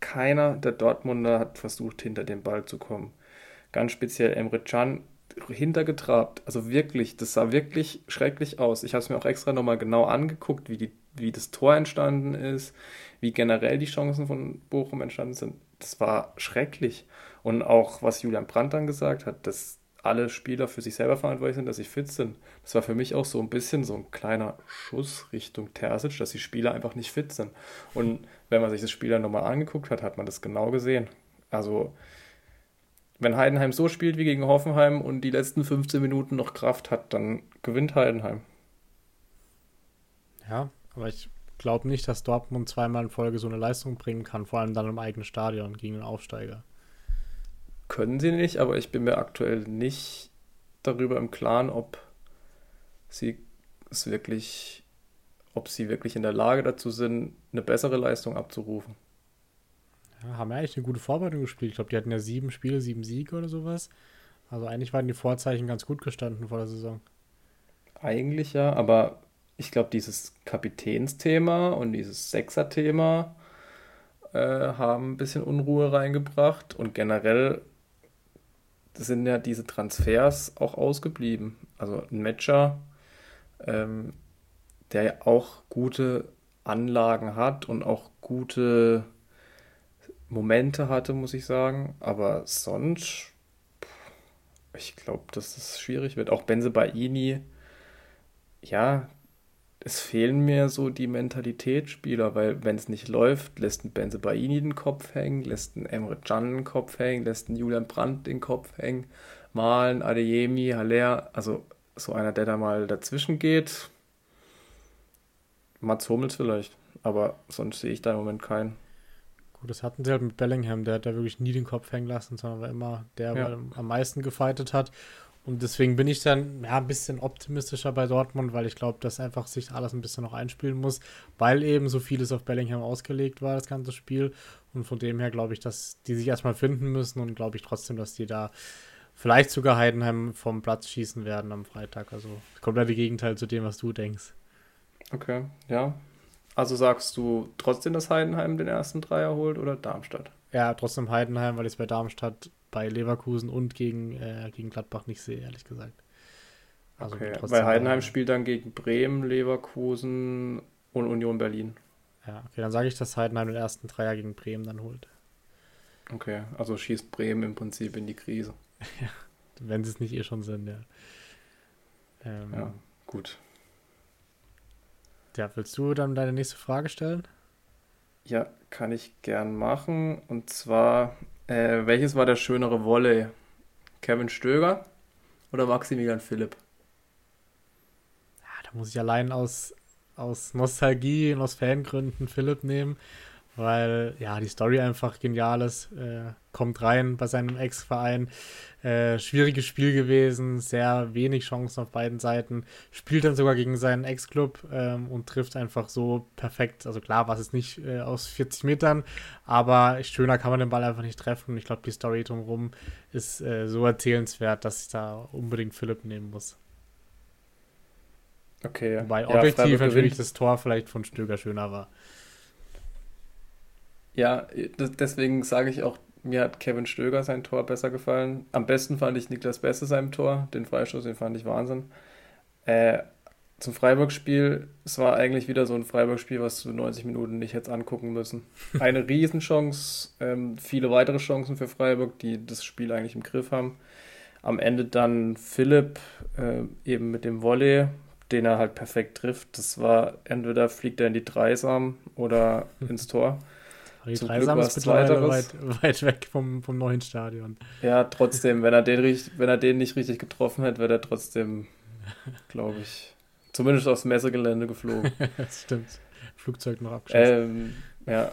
keiner der Dortmunder hat versucht, hinter den Ball zu kommen. Ganz speziell Emre Can hintergetrabt. Also wirklich, das sah wirklich schrecklich aus. Ich habe es mir auch extra nochmal genau angeguckt, wie, die, wie das Tor entstanden ist, wie generell die Chancen von Bochum entstanden sind. Das war schrecklich. Und auch, was Julian Brandt dann gesagt hat, dass alle Spieler für sich selber verantwortlich sind, dass sie fit sind. Das war für mich auch so ein bisschen so ein kleiner Schuss Richtung Terzic, dass die Spieler einfach nicht fit sind. Und wenn man sich das Spiel dann nochmal angeguckt hat, hat man das genau gesehen. Also, wenn Heidenheim so spielt wie gegen Hoffenheim und die letzten 15 Minuten noch Kraft hat, dann gewinnt Heidenheim. Ja, aber ich glaube nicht, dass Dortmund zweimal in Folge so eine Leistung bringen kann, vor allem dann im eigenen Stadion gegen einen Aufsteiger können sie nicht, aber ich bin mir aktuell nicht darüber im Klaren, ob sie es wirklich, ob sie wirklich in der Lage dazu sind, eine bessere Leistung abzurufen. Ja, haben ja eigentlich eine gute Vorbereitung gespielt. Ich glaube, die hatten ja sieben Spiele, sieben Siege oder sowas. Also eigentlich waren die Vorzeichen ganz gut gestanden vor der Saison. Eigentlich ja, aber ich glaube, dieses Kapitänsthema und dieses Sechser-Thema äh, haben ein bisschen Unruhe reingebracht und generell sind ja diese Transfers auch ausgeblieben. Also ein Matcher, ähm, der ja auch gute Anlagen hat und auch gute Momente hatte, muss ich sagen. Aber sonst, ich glaube, dass es schwierig wird. Auch Benze Baini, ja, es fehlen mir so die Mentalitätsspieler, weil wenn es nicht läuft, lässt ein Benze Baini den Kopf hängen, lässt ein Emre Can den Kopf hängen, lässt ein Julian Brandt den Kopf hängen, Malen, Adeyemi, Haller, also so einer, der da mal dazwischen geht. Mats Hummels vielleicht, aber sonst sehe ich da im Moment keinen. Gut, das hatten sie halt mit Bellingham, der hat da wirklich nie den Kopf hängen lassen, sondern war immer der, ja. der am meisten gefeitet hat. Und deswegen bin ich dann ja, ein bisschen optimistischer bei Dortmund, weil ich glaube, dass einfach sich alles ein bisschen noch einspielen muss, weil eben so vieles auf Bellingham ausgelegt war, das ganze Spiel. Und von dem her glaube ich, dass die sich erstmal finden müssen und glaube ich trotzdem, dass die da vielleicht sogar Heidenheim vom Platz schießen werden am Freitag. Also komplett Gegenteil zu dem, was du denkst. Okay, ja. Also sagst du trotzdem, dass Heidenheim den ersten Dreier holt oder Darmstadt? Ja, trotzdem Heidenheim, weil ich es bei Darmstadt bei Leverkusen und gegen, äh, gegen Gladbach nicht sehe, ehrlich gesagt. Also okay, weil Heidenheim spielt dann gegen Bremen, Leverkusen und Union Berlin. Ja, okay, dann sage ich, dass Heidenheim den ersten Dreier gegen Bremen dann holt. Okay, also schießt Bremen im Prinzip in die Krise. *laughs* ja, wenn sie es nicht eh schon sind, ja. Ähm, ja, gut. Ja, willst du dann deine nächste Frage stellen? Ja, kann ich gern machen. Und zwar äh, welches war der schönere Volley? Kevin Stöger oder Maximilian Philipp? Ja, da muss ich allein aus, aus Nostalgie und aus Fangründen Philipp nehmen weil ja die Story einfach genial ist. Äh, kommt rein bei seinem Ex-Verein. Äh, schwieriges Spiel gewesen, sehr wenig Chancen auf beiden Seiten. Spielt dann sogar gegen seinen Ex-Club ähm, und trifft einfach so perfekt. Also klar war es nicht äh, aus 40 Metern, aber schöner kann man den Ball einfach nicht treffen. Ich glaube, die Story drumherum ist äh, so erzählenswert, dass ich da unbedingt Philipp nehmen muss. Okay. Wobei ja, objektiv natürlich das Tor vielleicht von Stöger schöner war. Ja, deswegen sage ich auch, mir hat Kevin Stöger sein Tor besser gefallen. Am besten fand ich Niklas Beste sein Tor. Den Freistoß, den fand ich Wahnsinn. Äh, zum Freiburg-Spiel, es war eigentlich wieder so ein Freiburg-Spiel, was du 90 Minuten nicht hättest angucken müssen. Eine *laughs* Riesenchance, ähm, viele weitere Chancen für Freiburg, die das Spiel eigentlich im Griff haben. Am Ende dann Philipp äh, eben mit dem Volley, den er halt perfekt trifft. Das war entweder fliegt er in die Dreisam oder *laughs* ins Tor. Die Dreisam ist mittlerweile weit, weit weg vom, vom neuen Stadion. Ja, trotzdem, wenn er den, wenn er den nicht richtig getroffen hätte, wäre er trotzdem, glaube ich, zumindest aufs Messegelände geflogen. *laughs* das stimmt. Flugzeug noch abgeschossen. Ähm, ja,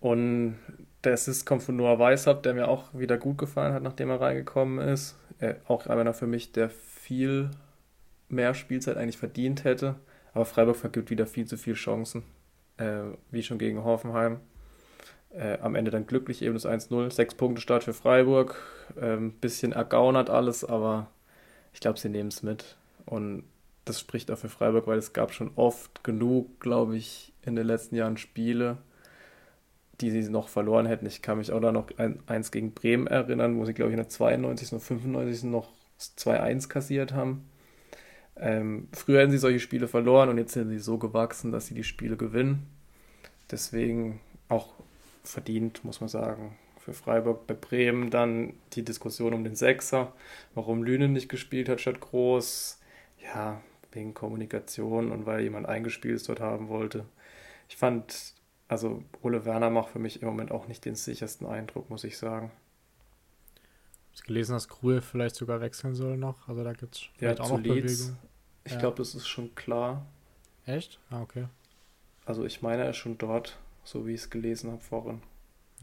und der Assist kommt von Noah Weishaupt, der mir auch wieder gut gefallen hat, nachdem er reingekommen ist. Äh, auch einer für mich, der viel mehr Spielzeit eigentlich verdient hätte. Aber Freiburg vergibt wieder viel zu viele Chancen, äh, wie schon gegen Hoffenheim. Äh, am Ende dann glücklich eben das 1-0. Sechs Punkte Start für Freiburg. Ähm, bisschen ergaunert alles, aber ich glaube, sie nehmen es mit. Und das spricht auch für Freiburg, weil es gab schon oft genug, glaube ich, in den letzten Jahren Spiele, die sie noch verloren hätten. Ich kann mich auch da noch ein, eins gegen Bremen erinnern, wo sie, glaube ich, in der 92. und 95. noch 2-1 kassiert haben. Ähm, früher hätten sie solche Spiele verloren und jetzt sind sie so gewachsen, dass sie die Spiele gewinnen. Deswegen auch verdient, muss man sagen. Für Freiburg bei Bremen dann die Diskussion um den Sechser, warum Lüne nicht gespielt hat statt Groß. Ja, wegen Kommunikation und weil jemand eingespielt dort haben wollte. Ich fand, also Ole Werner macht für mich im Moment auch nicht den sichersten Eindruck, muss ich sagen. Ich gelesen, dass Krue vielleicht sogar wechseln soll noch. Also da gibt es ja, auch noch Leeds. Bewegung. Ich ja. glaube, das ist schon klar. Echt? Ah, okay. Also ich meine, er ist schon dort so wie ich es gelesen habe vorhin.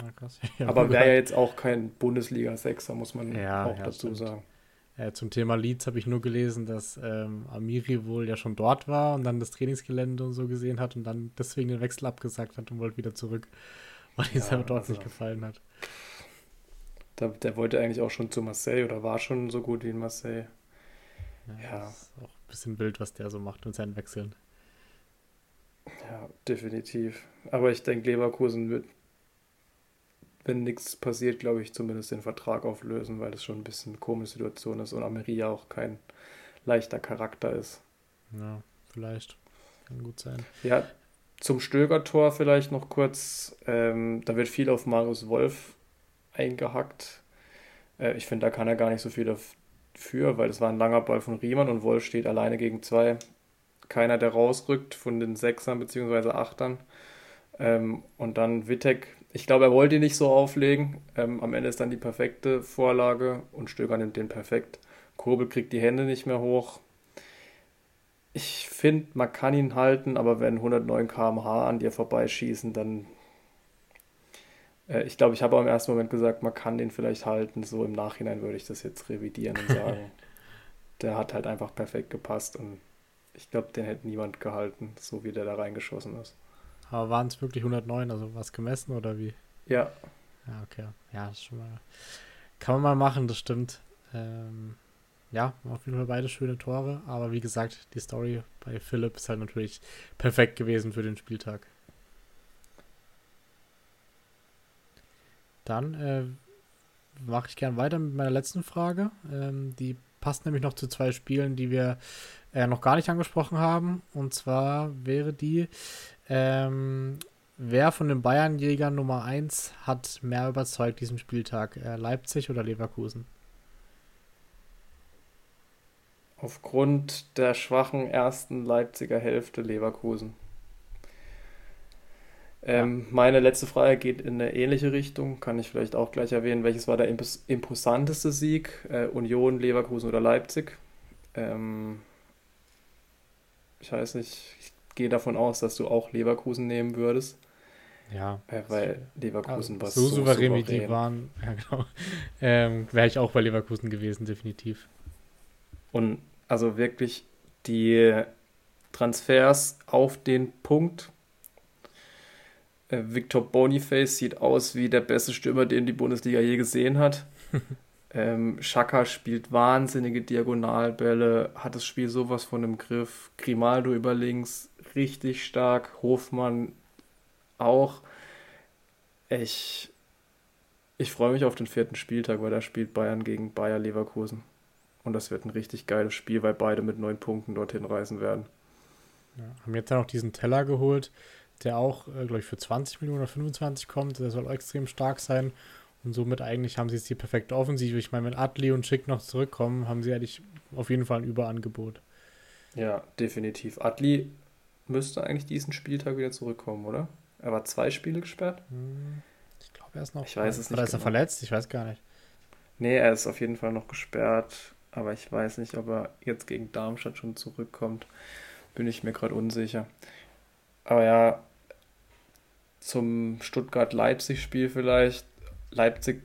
Ja, krass. *laughs* Ja, Aber wäre ja jetzt auch kein Bundesliga-Sechser, muss man ja, auch dazu stimmt. sagen. Äh, zum Thema Leeds habe ich nur gelesen, dass ähm, Amiri wohl ja schon dort war und dann das Trainingsgelände und so gesehen hat und dann deswegen den Wechsel abgesagt hat und wollte wieder zurück, *laughs* weil ihm es aber dort also, nicht gefallen hat. Der, der, wollte eigentlich auch schon zu Marseille oder war schon so gut wie in Marseille. Ja. ja. Ist auch ein bisschen wild, was der so macht mit seinen Wechseln. Ja, definitiv. Aber ich denke, Leverkusen wird, wenn nichts passiert, glaube ich, zumindest den Vertrag auflösen, weil das schon ein bisschen eine komische Situation ist und Ameria auch kein leichter Charakter ist. Ja, vielleicht. Kann gut sein. Ja, zum Stöger-Tor vielleicht noch kurz. Ähm, da wird viel auf Marius Wolf eingehackt. Äh, ich finde, da kann er gar nicht so viel dafür, weil es war ein langer Ball von Riemann und Wolf steht alleine gegen zwei keiner, der rausrückt von den Sechsern bzw. Achtern. Ähm, und dann Wittek, ich glaube, er wollte ihn nicht so auflegen. Ähm, am Ende ist dann die perfekte Vorlage und Stöger nimmt den perfekt. Kurbel kriegt die Hände nicht mehr hoch. Ich finde, man kann ihn halten, aber wenn 109 km/h an dir vorbeischießen, dann. Äh, ich glaube, ich habe auch im ersten Moment gesagt, man kann den vielleicht halten. So im Nachhinein würde ich das jetzt revidieren und *laughs* sagen, der hat halt einfach perfekt gepasst und ich glaube, den hätte niemand gehalten, so wie der da reingeschossen ist. Aber waren es wirklich 109, also was gemessen oder wie? Ja. Ja, okay. Ja, das ist schon mal. Kann man mal machen, das stimmt. Ähm, ja, auf jeden Fall beide schöne Tore, aber wie gesagt, die Story bei Philipp ist halt natürlich perfekt gewesen für den Spieltag. Dann äh, mache ich gern weiter mit meiner letzten Frage. Ähm, die passt nämlich noch zu zwei Spielen, die wir äh, noch gar nicht angesprochen haben. Und zwar wäre die, ähm, wer von den Bayernjägern Nummer 1 hat mehr überzeugt diesen Spieltag? Äh, Leipzig oder Leverkusen? Aufgrund der schwachen ersten Leipziger Hälfte Leverkusen. Ähm, ja. Meine letzte Frage geht in eine ähnliche Richtung, kann ich vielleicht auch gleich erwähnen. Welches war der impos imposanteste Sieg? Äh, Union, Leverkusen oder Leipzig? Ähm, Ich weiß nicht, ich gehe davon aus, dass du auch Leverkusen nehmen würdest. Ja. Äh, weil Leverkusen ja, war so, so souverän, wie die waren. *laughs* Ja, genau. Ähm, Wäre ich auch bei Leverkusen gewesen, definitiv. Und also wirklich die Transfers auf den Punkt. Äh, Victor Boniface sieht aus wie der beste Stürmer, den die Bundesliga je gesehen hat. *laughs* ähm, Schaka spielt wahnsinnige Diagonalbälle, hat das Spiel sowas von im Griff. Grimaldo über links, richtig stark. Hofmann auch. Ich, ich freue mich auf den vierten Spieltag, weil da spielt Bayern gegen Bayer Leverkusen. Und das wird ein richtig geiles Spiel, weil beide mit neun Punkten dorthin reisen werden. Ja, haben jetzt ja noch diesen Teller geholt, der auch, äh, glaube ich, für 20 Millionen oder 25 kommt. Der soll extrem stark sein. Und somit eigentlich haben sie jetzt die perfekte Offensive. Ich meine, wenn Adli und Schick noch zurückkommen, haben sie eigentlich auf jeden Fall ein Überangebot. Ja, definitiv. Adli müsste eigentlich diesen Spieltag wieder zurückkommen, oder? Er war zwei Spiele gesperrt? Hm, ich glaube, er ist noch. Ich weiß es nicht. Oder ist er genau. verletzt? Ich weiß gar nicht. Nee, er ist auf jeden Fall noch gesperrt. Aber ich weiß nicht, ob er jetzt gegen Darmstadt schon zurückkommt. Bin ich mir gerade unsicher. Aber ja, zum Stuttgart-Leipzig-Spiel vielleicht. Leipzig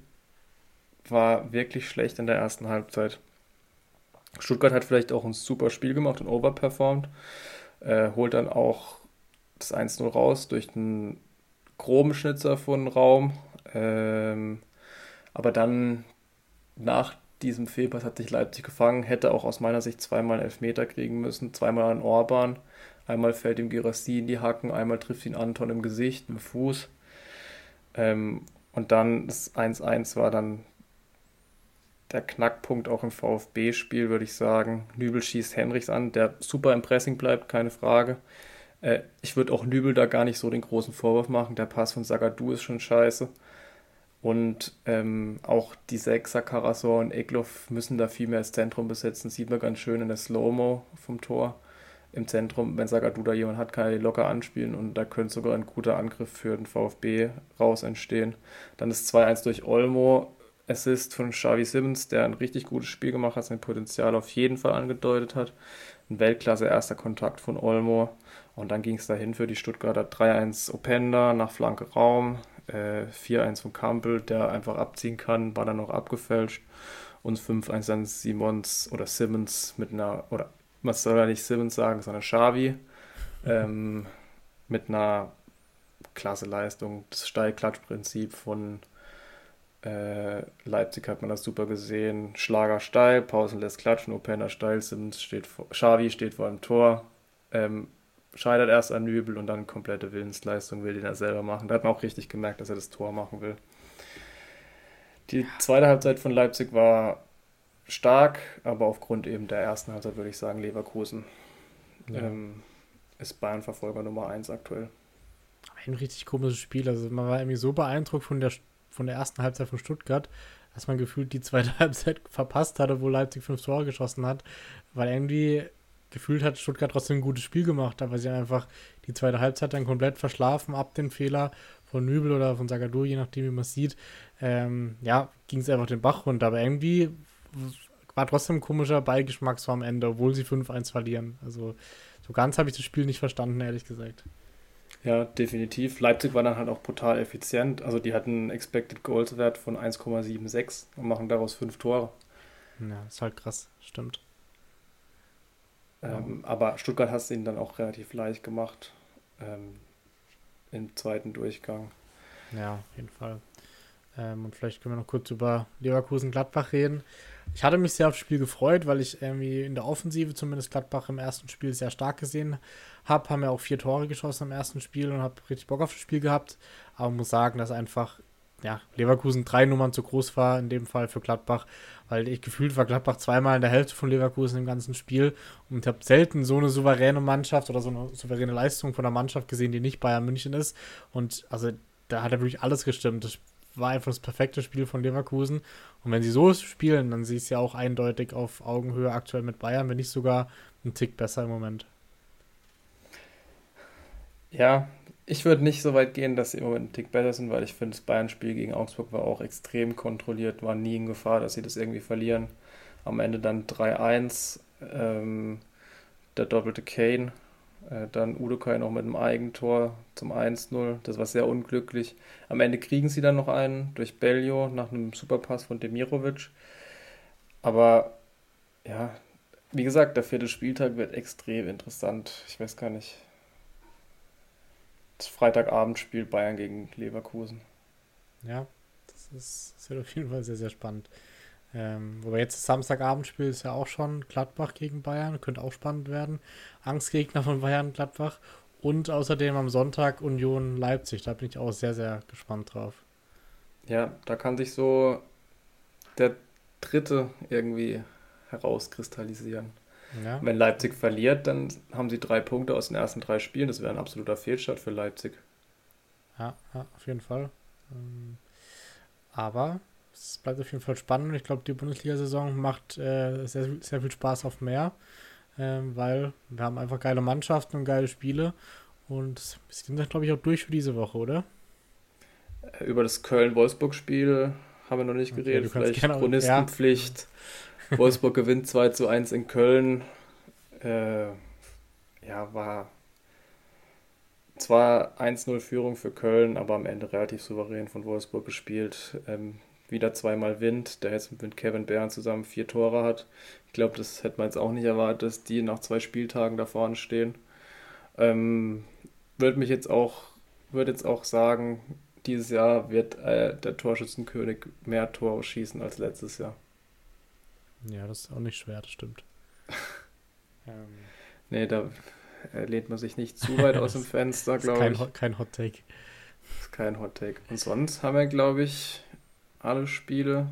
war wirklich schlecht in der ersten Halbzeit. Stuttgart hat vielleicht auch ein super Spiel gemacht und overperformed. Äh, holt dann auch das 1-0 raus durch einen groben Schnitzer von Raum. Ähm, aber dann nach diesem Fehlpass hat sich Leipzig gefangen, hätte auch aus meiner Sicht zweimal Elfmeter kriegen müssen, zweimal an Orban. Einmal fällt ihm Girassi in die Hacken, einmal trifft ihn Anton im Gesicht, im Fuß. Ähm, und dann das 1-1 war dann der Knackpunkt auch im VfB-Spiel, würde ich sagen. Nübel schießt Henrichs an, der super im Pressing bleibt, keine Frage. Äh, ich würde auch Nübel da gar nicht so den großen Vorwurf machen. Der Pass von Sagadu ist schon scheiße. Und ähm, auch die Sechser, Karasor und Eklov müssen da viel mehr das Zentrum besetzen. Sieht man ganz schön in der Slow-Mo vom Tor. Im Zentrum, wenn Sagadu da jemand hat, kann er die locker anspielen und da könnte sogar ein guter Angriff für den VfB raus entstehen. Dann ist 2-1 durch Olmo. Assist von Xavi Simmons, der ein richtig gutes Spiel gemacht hat, sein Potenzial auf jeden Fall angedeutet hat. Ein Weltklasse erster Kontakt von Olmo. Und dann ging es dahin für die Stuttgarter 3-1 Openda nach Flanke Raum. Äh, 4-1 von Campbell, der einfach abziehen kann, war dann noch abgefälscht. Und 5-1 dann Simons oder Simmons mit einer, oder was soll er nicht Simmons sagen, sondern Xavi ähm, mit einer klasse Leistung. Das Steilklatschprinzip von äh, Leipzig hat man das super gesehen. Schlager steil, Pausen lässt klatschen, Openda steil, Simmons steht vor, Xavi steht vor dem Tor. Ähm, scheitert erst an Nübel und dann komplette Willensleistung will den er selber machen. Da hat man auch richtig gemerkt, dass er das Tor machen will. Die zweite Halbzeit von Leipzig war stark, aber aufgrund eben der ersten Halbzeit würde ich sagen, Leverkusen ja. ähm, ist Bayern-Verfolger Nummer 1 aktuell. Ein richtig komisches Spiel. Also man war irgendwie so beeindruckt von der, von der ersten Halbzeit von Stuttgart, dass man gefühlt die zweite *laughs* Halbzeit verpasst hatte, wo Leipzig fünf Tore geschossen hat, weil irgendwie gefühlt hat Stuttgart trotzdem ein gutes Spiel gemacht, aber sie haben einfach die zweite Halbzeit dann komplett verschlafen ab dem Fehler von Nübel oder von Sagadu, je nachdem, wie man es sieht. Ähm, ja, ging es einfach den Bach runter, aber irgendwie war trotzdem ein komischer Beigeschmack so am Ende, obwohl sie 5-1 verlieren. Also so ganz habe ich das Spiel nicht verstanden, ehrlich gesagt. Ja, definitiv. Leipzig war dann halt auch brutal effizient. Also die hatten einen Expected Goals Wert von 1,76 und machen daraus fünf Tore. Ja, ist halt krass, stimmt. Ähm, aber Stuttgart hat es ihnen dann auch relativ leicht gemacht ähm, im zweiten Durchgang. Ja, auf jeden Fall. Ähm, und vielleicht können wir noch kurz über Leverkusen-Gladbach reden. Ich hatte mich sehr aufs Spiel gefreut, weil ich irgendwie in der Offensive zumindest Gladbach im ersten Spiel sehr stark gesehen habe. Haben ja auch vier Tore geschossen im ersten Spiel und habe richtig Bock auf das Spiel gehabt. Aber muss sagen, dass einfach ja, Leverkusen drei Nummern zu groß war, in dem Fall für Gladbach, weil ich gefühlt war Gladbach zweimal in der Hälfte von Leverkusen im ganzen Spiel und habe selten so eine souveräne Mannschaft oder so eine souveräne Leistung von der Mannschaft gesehen, die nicht Bayern München ist. Und also da hat er wirklich alles gestimmt. Das war einfach das perfekte Spiel von Leverkusen. Und wenn sie so spielen, dann sie es ja auch eindeutig auf Augenhöhe aktuell mit Bayern, wenn nicht sogar ein Tick besser im Moment. Ja, ich würde nicht so weit gehen, dass sie im Moment einen Tick besser sind, weil ich finde, das Bayern-Spiel gegen Augsburg war auch extrem kontrolliert, war nie in Gefahr, dass sie das irgendwie verlieren. Am Ende dann 3-1. Ähm, der doppelte Kane. Äh, dann Udokai noch mit einem Eigentor zum 1-0. Das war sehr unglücklich. Am Ende kriegen sie dann noch einen durch Bellio nach einem Superpass von Demirovic. Aber ja, wie gesagt, der vierte Spieltag wird extrem interessant. Ich weiß gar nicht. Das Freitagabendspiel Bayern gegen Leverkusen. Ja, das ist, das wird auf jeden Fall sehr, sehr spannend. Ähm, wobei jetzt Samstagabendspiel ist ja auch schon Gladbach gegen Bayern, könnte auch spannend werden. Angstgegner von Bayern, Gladbach. Und außerdem am Sonntag Union Leipzig. Da bin ich auch sehr, sehr gespannt drauf. Ja, da kann sich so der dritte irgendwie herauskristallisieren. Ja. Wenn Leipzig verliert, dann haben sie drei Punkte aus den ersten drei Spielen. Das wäre ein absoluter Fehlstart für Leipzig. Ja, ja auf jeden Fall. Ähm, aber es bleibt auf jeden Fall spannend. Ich glaube, die Bundesliga-Saison macht äh, sehr, sehr viel Spaß auf mehr, ähm, weil wir haben einfach geile Mannschaften und geile Spiele. Und wir sind dann, glaube ich, auch durch für diese Woche, oder? Äh, über das Köln-Wolfsburg-Spiel haben wir noch nicht okay, geredet. Vielleicht Chronistenpflicht. Ja. *laughs* Wolfsburg gewinnt 2 zu 1 in Köln. Äh, ja, war zwar 1-0 Führung für Köln, aber am Ende relativ souverän von Wolfsburg gespielt. Ähm, wieder zweimal Wind, der jetzt mit Kevin Bern zusammen vier Tore hat. Ich glaube, das hätte man jetzt auch nicht erwartet, dass die nach zwei Spieltagen da vorne stehen. Ähm, würde mich jetzt auch, würde jetzt auch sagen, dieses Jahr wird äh, der Torschützenkönig mehr Tore schießen als letztes Jahr. Ja, das ist auch nicht schwer, das stimmt. *laughs* ähm. Nee, da lehnt man sich nicht zu weit aus dem *laughs* Fenster, glaube ich. Kein, kein Hot Take. Das ist kein Hot Take. Und sonst haben wir, glaube ich, alle Spiele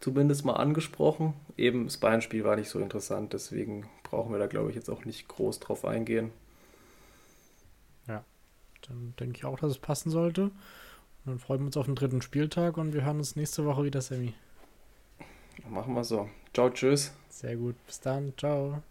zumindest mal angesprochen. Eben das Bayern-Spiel war nicht so interessant, deswegen brauchen wir da, glaube ich, jetzt auch nicht groß drauf eingehen. Ja, dann denke ich auch, dass es passen sollte. Und dann freuen wir uns auf den dritten Spieltag und wir hören uns nächste Woche wieder, Sammy. Machen wir so. Ciao, tschüss. Sehr gut. Bis dann. Ciao.